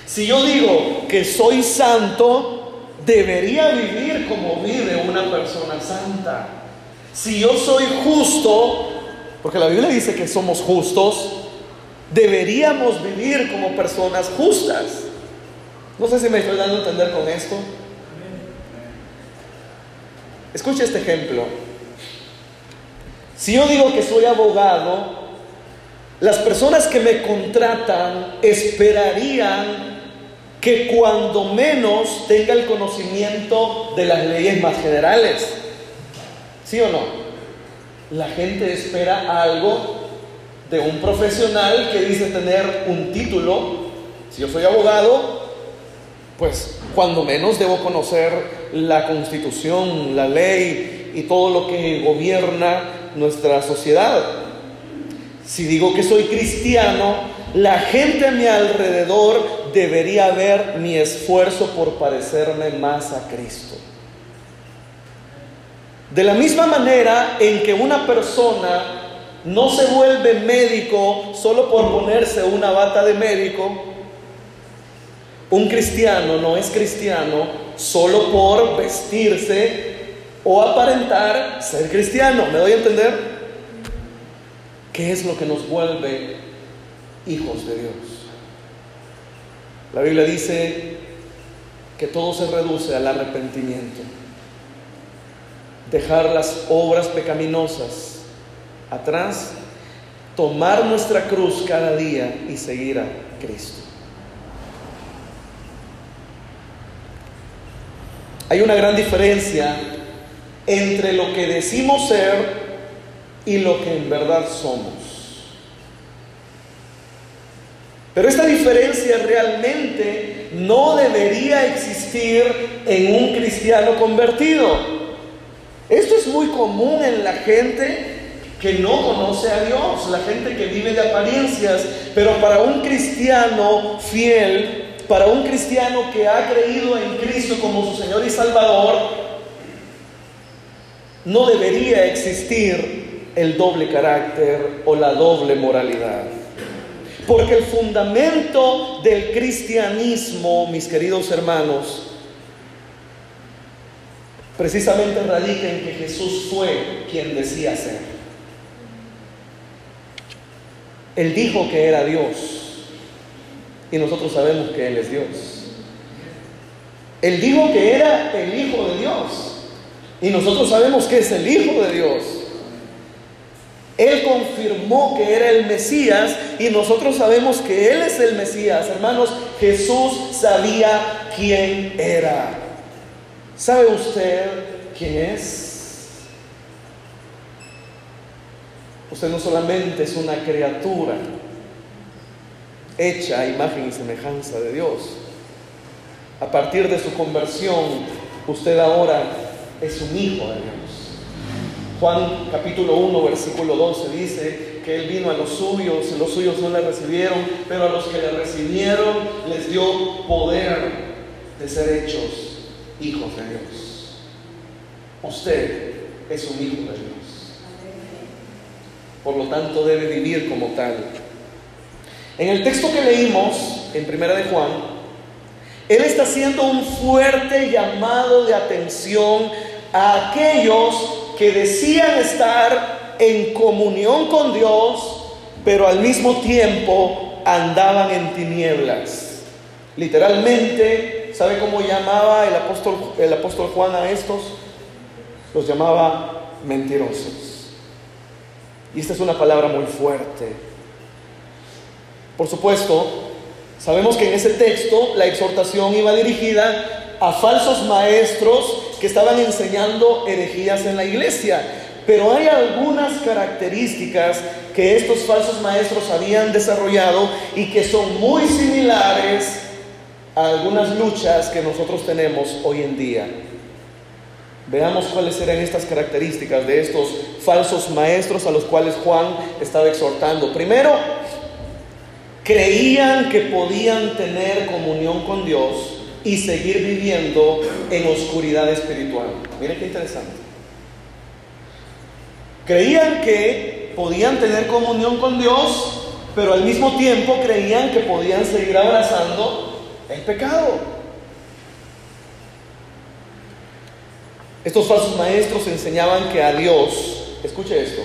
[SPEAKER 1] Si yo digo que soy santo, debería vivir como vive una persona santa. Si yo soy justo, porque la Biblia dice que somos justos, deberíamos vivir como personas justas. No sé si me estoy dando a entender con esto. Escucha este ejemplo. Si yo digo que soy abogado, las personas que me contratan esperarían que cuando menos tenga el conocimiento de las leyes más generales. ¿Sí o no? La gente espera algo de un profesional que dice tener un título. Si yo soy abogado, pues cuando menos debo conocer la constitución, la ley y todo lo que gobierna nuestra sociedad. Si digo que soy cristiano, la gente a mi alrededor debería ver mi esfuerzo por parecerme más a Cristo. De la misma manera en que una persona no se vuelve médico solo por ponerse una bata de médico, un cristiano no es cristiano solo por vestirse o aparentar ser cristiano. ¿Me doy a entender? ¿Qué es lo que nos vuelve hijos de Dios? La Biblia dice que todo se reduce al arrepentimiento. Dejar las obras pecaminosas atrás, tomar nuestra cruz cada día y seguir a Cristo. Hay una gran diferencia entre lo que decimos ser y lo que en verdad somos. Pero esta diferencia realmente no debería existir en un cristiano convertido. Esto es muy común en la gente que no conoce a Dios, la gente que vive de apariencias, pero para un cristiano fiel, para un cristiano que ha creído en Cristo como su Señor y Salvador, no debería existir el doble carácter o la doble moralidad. Porque el fundamento del cristianismo, mis queridos hermanos, precisamente radica en que Jesús fue quien decía ser. Él dijo que era Dios y nosotros sabemos que Él es Dios. Él dijo que era el Hijo de Dios y nosotros sabemos que es el Hijo de Dios. Él confirmó que era el Mesías y nosotros sabemos que Él es el Mesías. Hermanos, Jesús sabía quién era. ¿Sabe usted quién es? Usted no solamente es una criatura, hecha a imagen y semejanza de Dios. A partir de su conversión, usted ahora es un hijo de Dios. Juan capítulo 1, versículo 12 dice que Él vino a los suyos y los suyos no le recibieron, pero a los que le recibieron les dio poder de ser hechos hijos de Dios. Usted es un hijo de Dios. Por lo tanto, debe vivir como tal. En el texto que leímos en Primera de Juan, él está haciendo un fuerte llamado de atención a aquellos que decían estar en comunión con Dios, pero al mismo tiempo andaban en tinieblas. Literalmente, ¿sabe cómo llamaba el apóstol, el apóstol Juan a estos? Los llamaba mentirosos. Y esta es una palabra muy fuerte. Por supuesto, sabemos que en ese texto la exhortación iba dirigida a falsos maestros que estaban enseñando herejías en la iglesia. Pero hay algunas características que estos falsos maestros habían desarrollado y que son muy similares a algunas luchas que nosotros tenemos hoy en día. Veamos cuáles eran estas características de estos falsos maestros a los cuales Juan estaba exhortando. Primero, creían que podían tener comunión con Dios y seguir viviendo en oscuridad espiritual. Miren qué interesante. Creían que podían tener comunión con Dios, pero al mismo tiempo creían que podían seguir abrazando el pecado. Estos falsos maestros enseñaban que a Dios, escuche esto,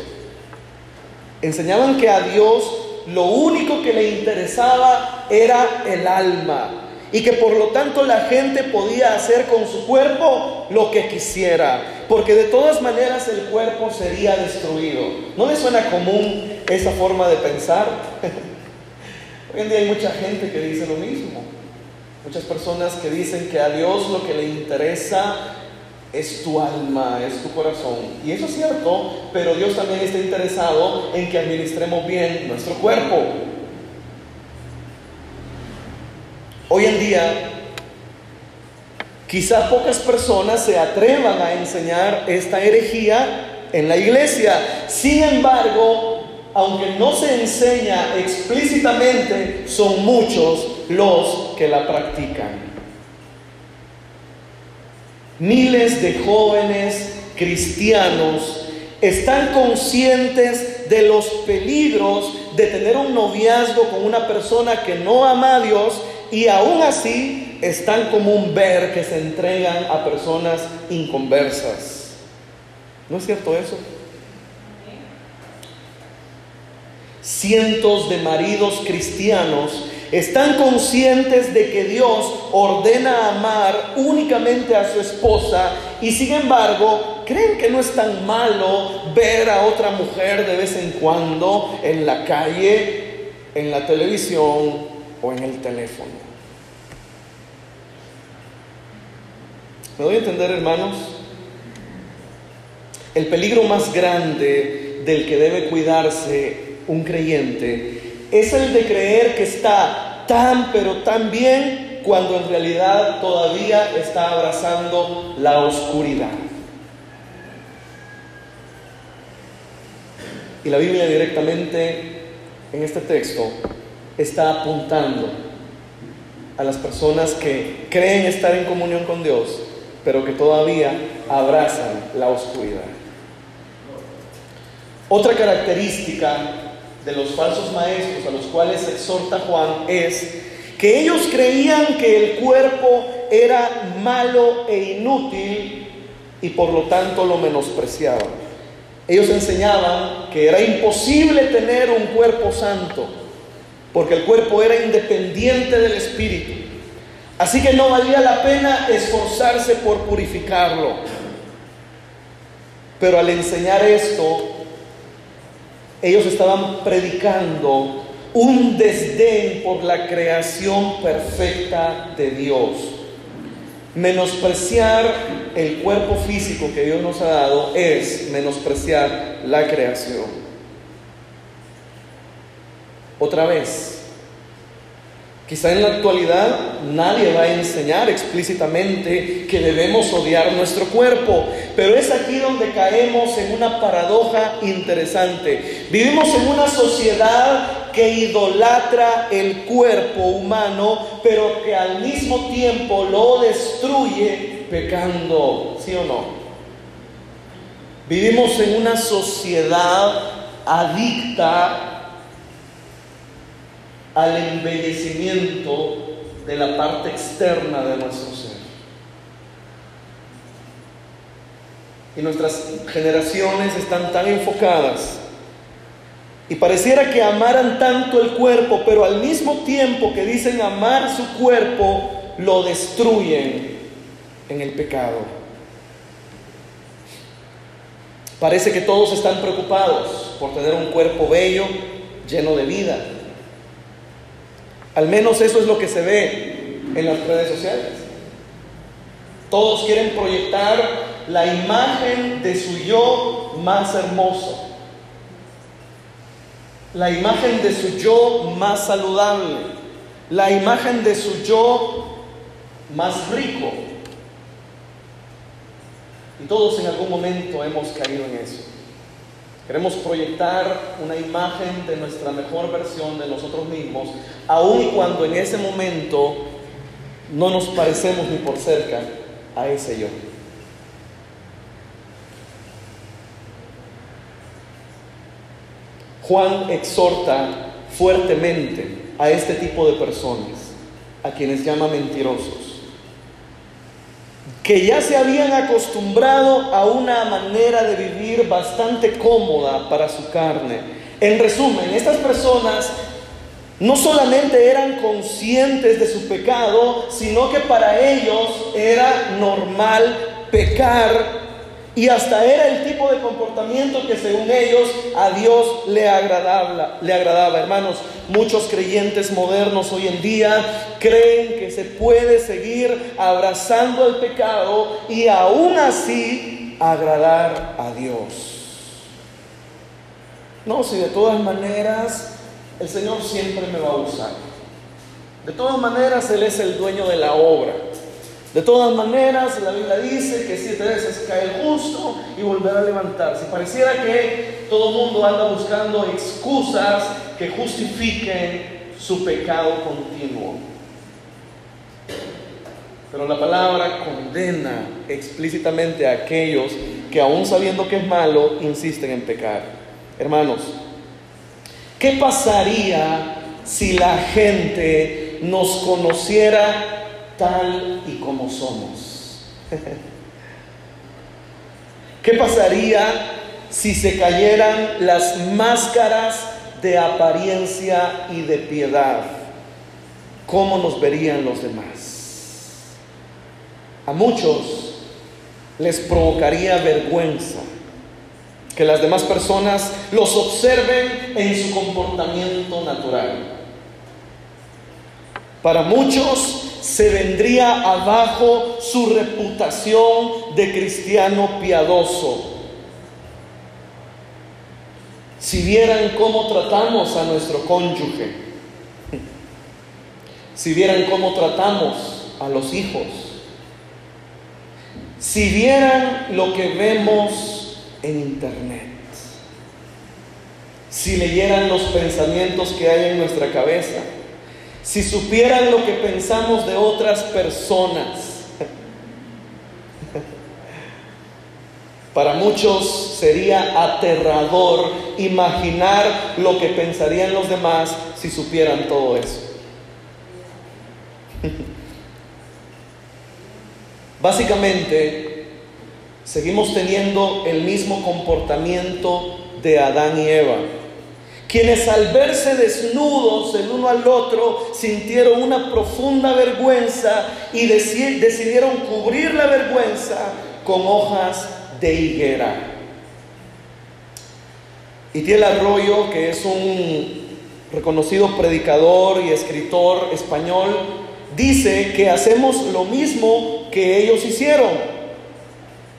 [SPEAKER 1] enseñaban que a Dios lo único que le interesaba era el alma y que por lo tanto la gente podía hacer con su cuerpo lo que quisiera, porque de todas maneras el cuerpo sería destruido. ¿No le suena común esa forma de pensar? Hoy en día hay mucha gente que dice lo mismo. Muchas personas que dicen que a Dios lo que le interesa es tu alma, es tu corazón. Y eso es cierto, pero Dios también está interesado en que administremos bien nuestro cuerpo. Hoy en día, quizá pocas personas se atrevan a enseñar esta herejía en la iglesia. Sin embargo, aunque no se enseña explícitamente, son muchos los que la practican. Miles de jóvenes cristianos están conscientes de los peligros de tener un noviazgo con una persona que no ama a Dios y aún así están como un ver que se entregan a personas inconversas. ¿No es cierto eso? Cientos de maridos cristianos están conscientes de que Dios ordena amar únicamente a su esposa y sin embargo creen que no es tan malo ver a otra mujer de vez en cuando en la calle, en la televisión o en el teléfono. ¿Me doy a entender, hermanos? El peligro más grande del que debe cuidarse un creyente es el de creer que está tan, pero tan bien cuando en realidad todavía está abrazando la oscuridad. Y la Biblia directamente en este texto está apuntando a las personas que creen estar en comunión con Dios, pero que todavía abrazan la oscuridad. Otra característica de los falsos maestros a los cuales exhorta Juan es que ellos creían que el cuerpo era malo e inútil y por lo tanto lo menospreciaban. Ellos enseñaban que era imposible tener un cuerpo santo, porque el cuerpo era independiente del espíritu. Así que no valía la pena esforzarse por purificarlo. Pero al enseñar esto, ellos estaban predicando un desdén por la creación perfecta de Dios. Menospreciar el cuerpo físico que Dios nos ha dado es menospreciar la creación. Otra vez, Quizá en la actualidad nadie va a enseñar explícitamente que debemos odiar nuestro cuerpo, pero es aquí donde caemos en una paradoja interesante. Vivimos en una sociedad que idolatra el cuerpo humano, pero que al mismo tiempo lo destruye pecando, ¿sí o no? Vivimos en una sociedad adicta al embellecimiento de la parte externa de nuestro ser. Y nuestras generaciones están tan enfocadas y pareciera que amaran tanto el cuerpo, pero al mismo tiempo que dicen amar su cuerpo, lo destruyen en el pecado. Parece que todos están preocupados por tener un cuerpo bello, lleno de vida. Al menos eso es lo que se ve en las redes sociales. Todos quieren proyectar la imagen de su yo más hermoso, la imagen de su yo más saludable, la imagen de su yo más rico. Y todos en algún momento hemos caído en eso. Queremos proyectar una imagen de nuestra mejor versión de nosotros mismos, aun cuando en ese momento no nos parecemos ni por cerca a ese yo. Juan exhorta fuertemente a este tipo de personas, a quienes llama mentirosos. Que ya se habían acostumbrado a una manera de vivir bastante cómoda para su carne. En resumen, estas personas no solamente eran conscientes de su pecado, sino que para ellos era normal pecar y hasta era el tipo de comportamiento que según ellos a Dios le agradaba, le agradaba. Hermanos, muchos creyentes modernos hoy en día creen que se puede seguir abrazando el pecado y aún así agradar a Dios. No, si de todas maneras el Señor siempre me va a usar. De todas maneras, Él es el dueño de la obra. De todas maneras, la Biblia dice que siete veces cae el justo y volverá a levantarse. Pareciera que todo el mundo anda buscando excusas que justifiquen su pecado continuo. Pero la palabra condena explícitamente a aquellos que aún sabiendo que es malo, insisten en pecar. Hermanos, ¿Qué pasaría si la gente nos conociera tal y como somos? ¿Qué pasaría si se cayeran las máscaras de apariencia y de piedad? ¿Cómo nos verían los demás? A muchos les provocaría vergüenza que las demás personas los observen en su comportamiento natural. Para muchos se vendría abajo su reputación de cristiano piadoso. Si vieran cómo tratamos a nuestro cónyuge, si vieran cómo tratamos a los hijos, si vieran lo que vemos en internet. Si leyeran los pensamientos que hay en nuestra cabeza, si supieran lo que pensamos de otras personas, para muchos sería aterrador imaginar lo que pensarían los demás si supieran todo eso. Básicamente, seguimos teniendo el mismo comportamiento de Adán y Eva, quienes al verse desnudos el uno al otro sintieron una profunda vergüenza y decidieron cubrir la vergüenza con hojas de higuera. Y Tiel Arroyo, que es un reconocido predicador y escritor español, dice que hacemos lo mismo que ellos hicieron.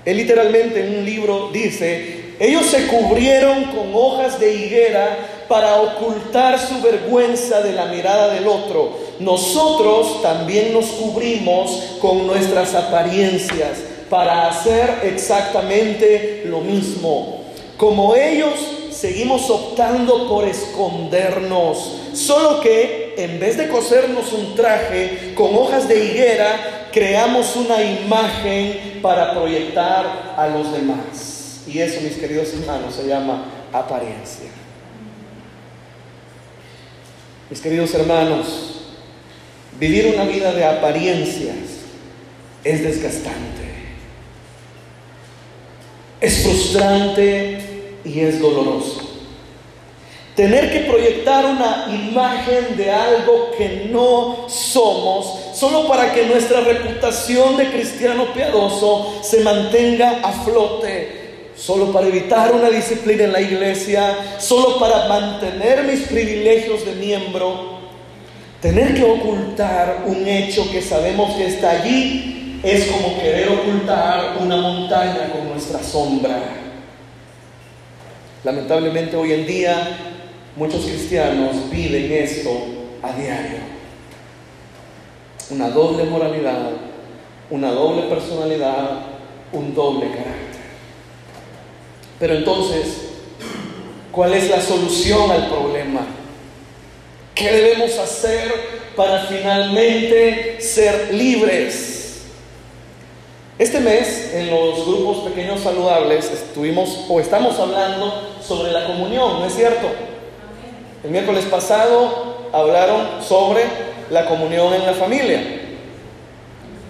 [SPEAKER 1] Él literalmente en un libro dice, ellos se cubrieron con hojas de higuera para ocultar su vergüenza de la mirada del otro. Nosotros también nos cubrimos con nuestras apariencias para hacer exactamente lo mismo. Como ellos seguimos optando por escondernos, solo que en vez de cosernos un traje con hojas de higuera, creamos una imagen para proyectar a los demás. Y eso, mis queridos hermanos, se llama apariencia. Mis queridos hermanos, vivir una vida de apariencias es desgastante, es frustrante y es doloroso. Tener que proyectar una imagen de algo que no somos solo para que nuestra reputación de cristiano piadoso se mantenga a flote, solo para evitar una disciplina en la iglesia, solo para mantener mis privilegios de miembro. Tener que ocultar un hecho que sabemos que está allí es como querer ocultar una montaña con nuestra sombra. Lamentablemente hoy en día muchos cristianos viven esto a diario una doble moralidad, una doble personalidad, un doble carácter. Pero entonces, ¿cuál es la solución al problema? ¿Qué debemos hacer para finalmente ser libres? Este mes, en los grupos pequeños saludables, estuvimos o estamos hablando sobre la comunión, ¿no es cierto? El miércoles pasado hablaron sobre la comunión en la familia.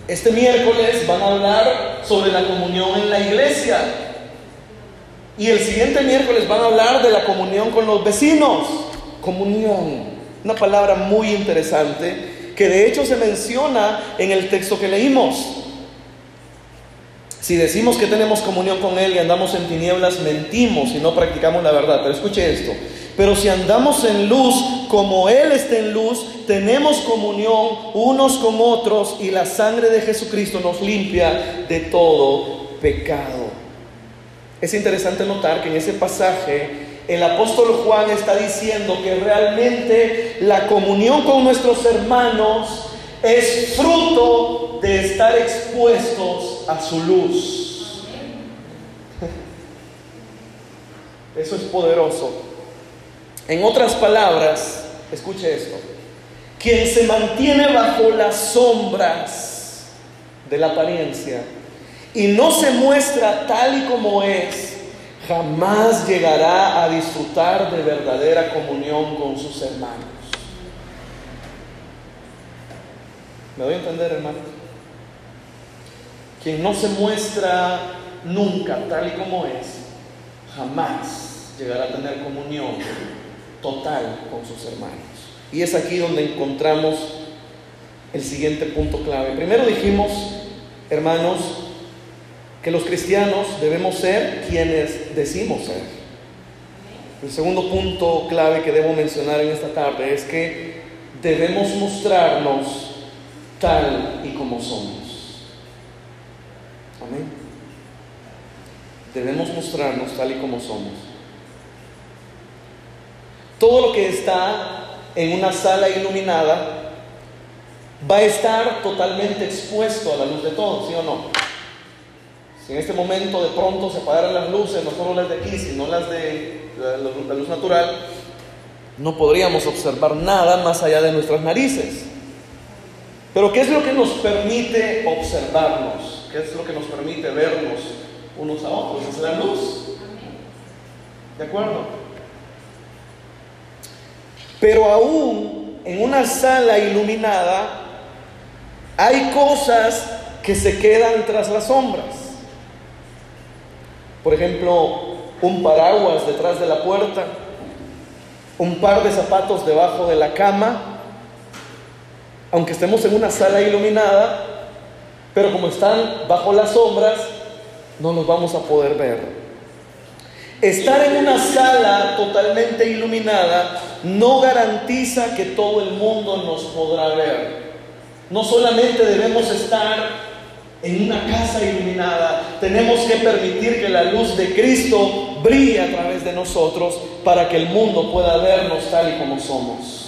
[SPEAKER 1] Este miércoles van a hablar sobre la comunión en la iglesia. Y el siguiente miércoles van a hablar de la comunión con los vecinos. Comunión. Una palabra muy interesante que de hecho se menciona en el texto que leímos. Si decimos que tenemos comunión con Él y andamos en tinieblas, mentimos y no practicamos la verdad. Pero escuche esto. Pero si andamos en luz como Él está en luz, tenemos comunión unos con otros y la sangre de Jesucristo nos limpia de todo pecado. Es interesante notar que en ese pasaje el apóstol Juan está diciendo que realmente la comunión con nuestros hermanos es fruto de estar expuestos a su luz. Eso es poderoso. En otras palabras, escuche esto, quien se mantiene bajo las sombras de la apariencia y no se muestra tal y como es, jamás llegará a disfrutar de verdadera comunión con sus hermanos. ¿Me doy a entender, hermano? Quien no se muestra nunca tal y como es, jamás llegará a tener comunión total con sus hermanos. Y es aquí donde encontramos el siguiente punto clave. Primero dijimos, hermanos, que los cristianos debemos ser quienes decimos ser. El segundo punto clave que debo mencionar en esta tarde es que debemos mostrarnos tal y como somos. Amén. Debemos mostrarnos tal y como somos. Todo lo que está en una sala iluminada va a estar totalmente expuesto a la luz de todos, ¿sí o no? En este momento de pronto se apagaran las luces, no solo las de aquí, sino las de la, luz natural, no podríamos observar nada más allá de nuestras narices. Pero ¿qué es lo que nos permite observarnos? ¿Qué es lo que nos permite vernos unos a otros? Es la luz. ¿De acuerdo? Pero aún en una sala iluminada hay cosas que se quedan tras las sombras. Por ejemplo, un paraguas detrás de la puerta, un par de zapatos debajo de la cama, aunque estemos en una sala iluminada, pero como están bajo las sombras, no los vamos a poder ver. Estar en una sala totalmente iluminada no garantiza que todo el mundo nos podrá ver. No solamente debemos estar en una casa iluminada, tenemos que permitir que la luz de Cristo brille a través de nosotros para que el mundo pueda vernos tal y como somos.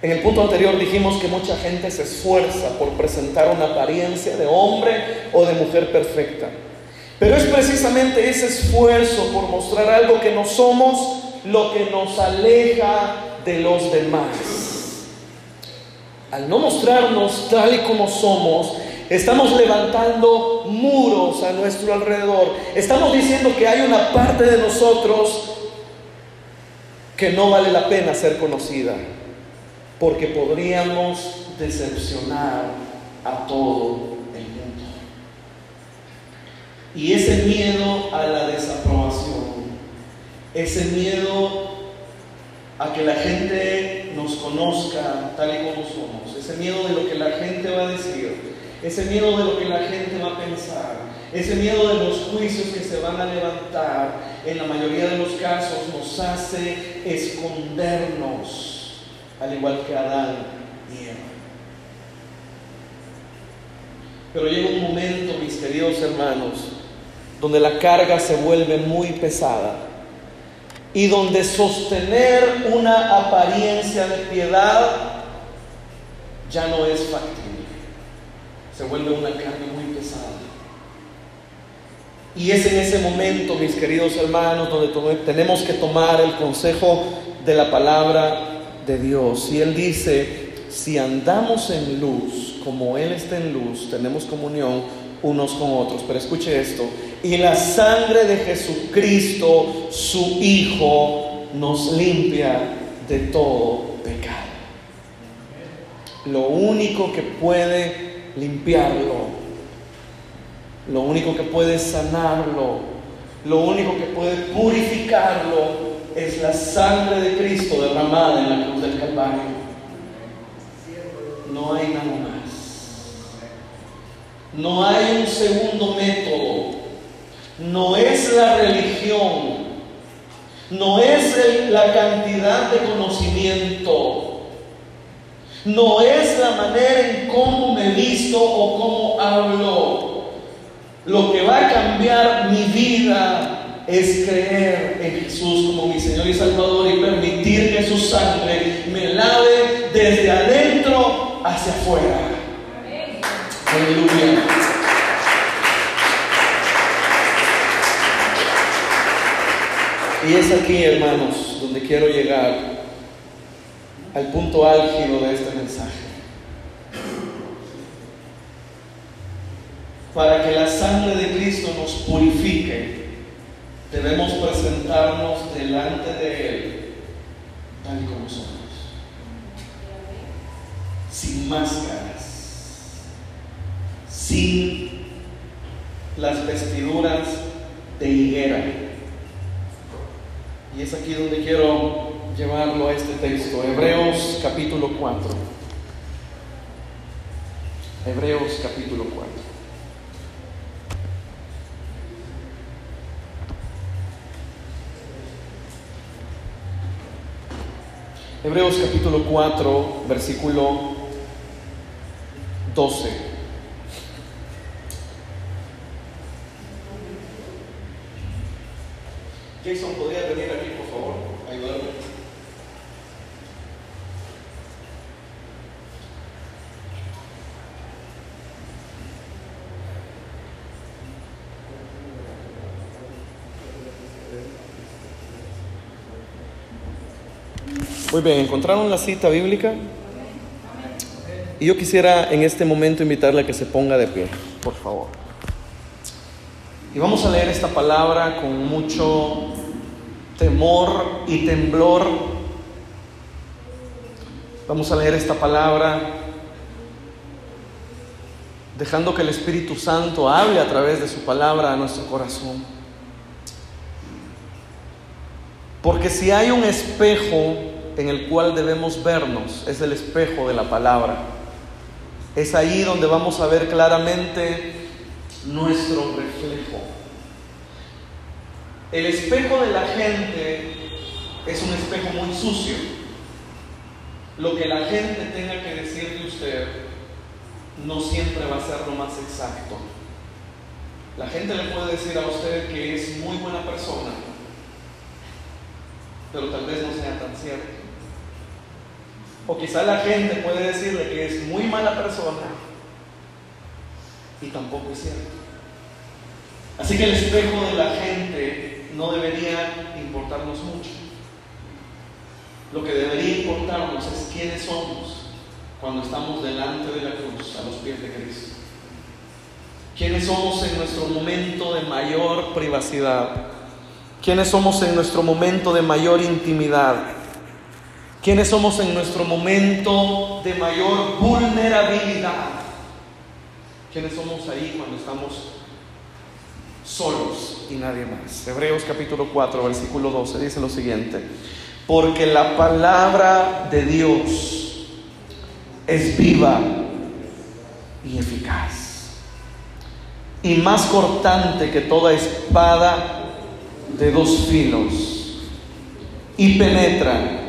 [SPEAKER 1] En el punto anterior dijimos que mucha gente se esfuerza por presentar una apariencia de hombre o de mujer perfecta. Pero es precisamente ese esfuerzo por mostrar algo que no somos lo que nos aleja de los demás. Al no mostrarnos tal y como somos, estamos levantando muros a nuestro alrededor. Estamos diciendo que hay una parte de nosotros que no vale la pena ser conocida porque podríamos decepcionar a todo el mundo. Y ese miedo a la desaprobación, ese miedo a que la gente nos conozca tal y como somos, ese miedo de lo que la gente va a decir, ese miedo de lo que la gente va a pensar, ese miedo de los juicios que se van a levantar, en la mayoría de los casos nos hace escondernos al igual que Adán y Eva. Pero llega un momento, mis queridos hermanos, donde la carga se vuelve muy pesada y donde sostener una apariencia de piedad ya no es factible. Se vuelve una carga muy pesada. Y es en ese momento, mis queridos hermanos, donde tenemos que tomar el consejo de la palabra de Dios. Y Él dice, si andamos en luz, como Él está en luz, tenemos comunión unos con otros. Pero escuche esto, y la sangre de Jesucristo, su Hijo, nos limpia de todo pecado. lo único que puede limpiarlo, lo único que puede sanarlo, lo único que puede purificarlo es la sangre de Cristo derramada en la cruz del Calvario. No hay nada más. No hay un segundo método. No es la religión. No es la cantidad de conocimiento. No es la manera en cómo me visto o cómo hablo. Lo que va a cambiar mi vida es creer en Jesús como mi Señor y Salvador y permitir que su sangre me lave desde adentro hacia afuera. Aleluya. Y es aquí, hermanos, donde quiero llegar al punto álgido de este mensaje. Para que la sangre de Cristo nos purifique, debemos presentarnos delante de Él tal y como somos, sin máscaras, sin las vestiduras de higuera. Y es aquí donde quiero llevarlo a este texto, Hebreos capítulo 4. Hebreos capítulo 4. Hebreos capítulo 4, versículo 12. Jason, ¿podría venir aquí, por favor? Ayudarme. Muy bien, ¿encontraron la cita bíblica? Y yo quisiera en este momento invitarle a que se ponga de pie, por favor. Y vamos a leer esta palabra con mucho y temblor. Vamos a leer esta palabra dejando que el Espíritu Santo hable a través de su palabra a nuestro corazón. Porque si hay un espejo en el cual debemos vernos es el espejo de la palabra. Es ahí donde vamos a ver claramente nuestro reflejo. El espejo de la gente es un espejo muy sucio. Lo que la gente tenga que decir de usted no siempre va a ser lo más exacto. La gente le puede decir a usted que es muy buena persona, pero tal vez no sea tan cierto. O quizá la gente puede decirle que es muy mala persona y tampoco es cierto. Así que el espejo de la gente no debería importarnos mucho. Lo que debería importarnos es quiénes somos cuando estamos delante de la cruz, a los pies de Cristo. Quiénes somos en nuestro momento de mayor privacidad. Quiénes somos en nuestro momento de mayor intimidad ¿Quiénes somos en nuestro momento de mayor vulnerabilidad? ¿Quiénes somos ahí cuando estamos solos y nadie más? Hebreos capítulo 4, versículo 12 dice lo siguiente. Porque la palabra de Dios es viva y eficaz. Y más cortante que toda espada de dos filos. Y penetra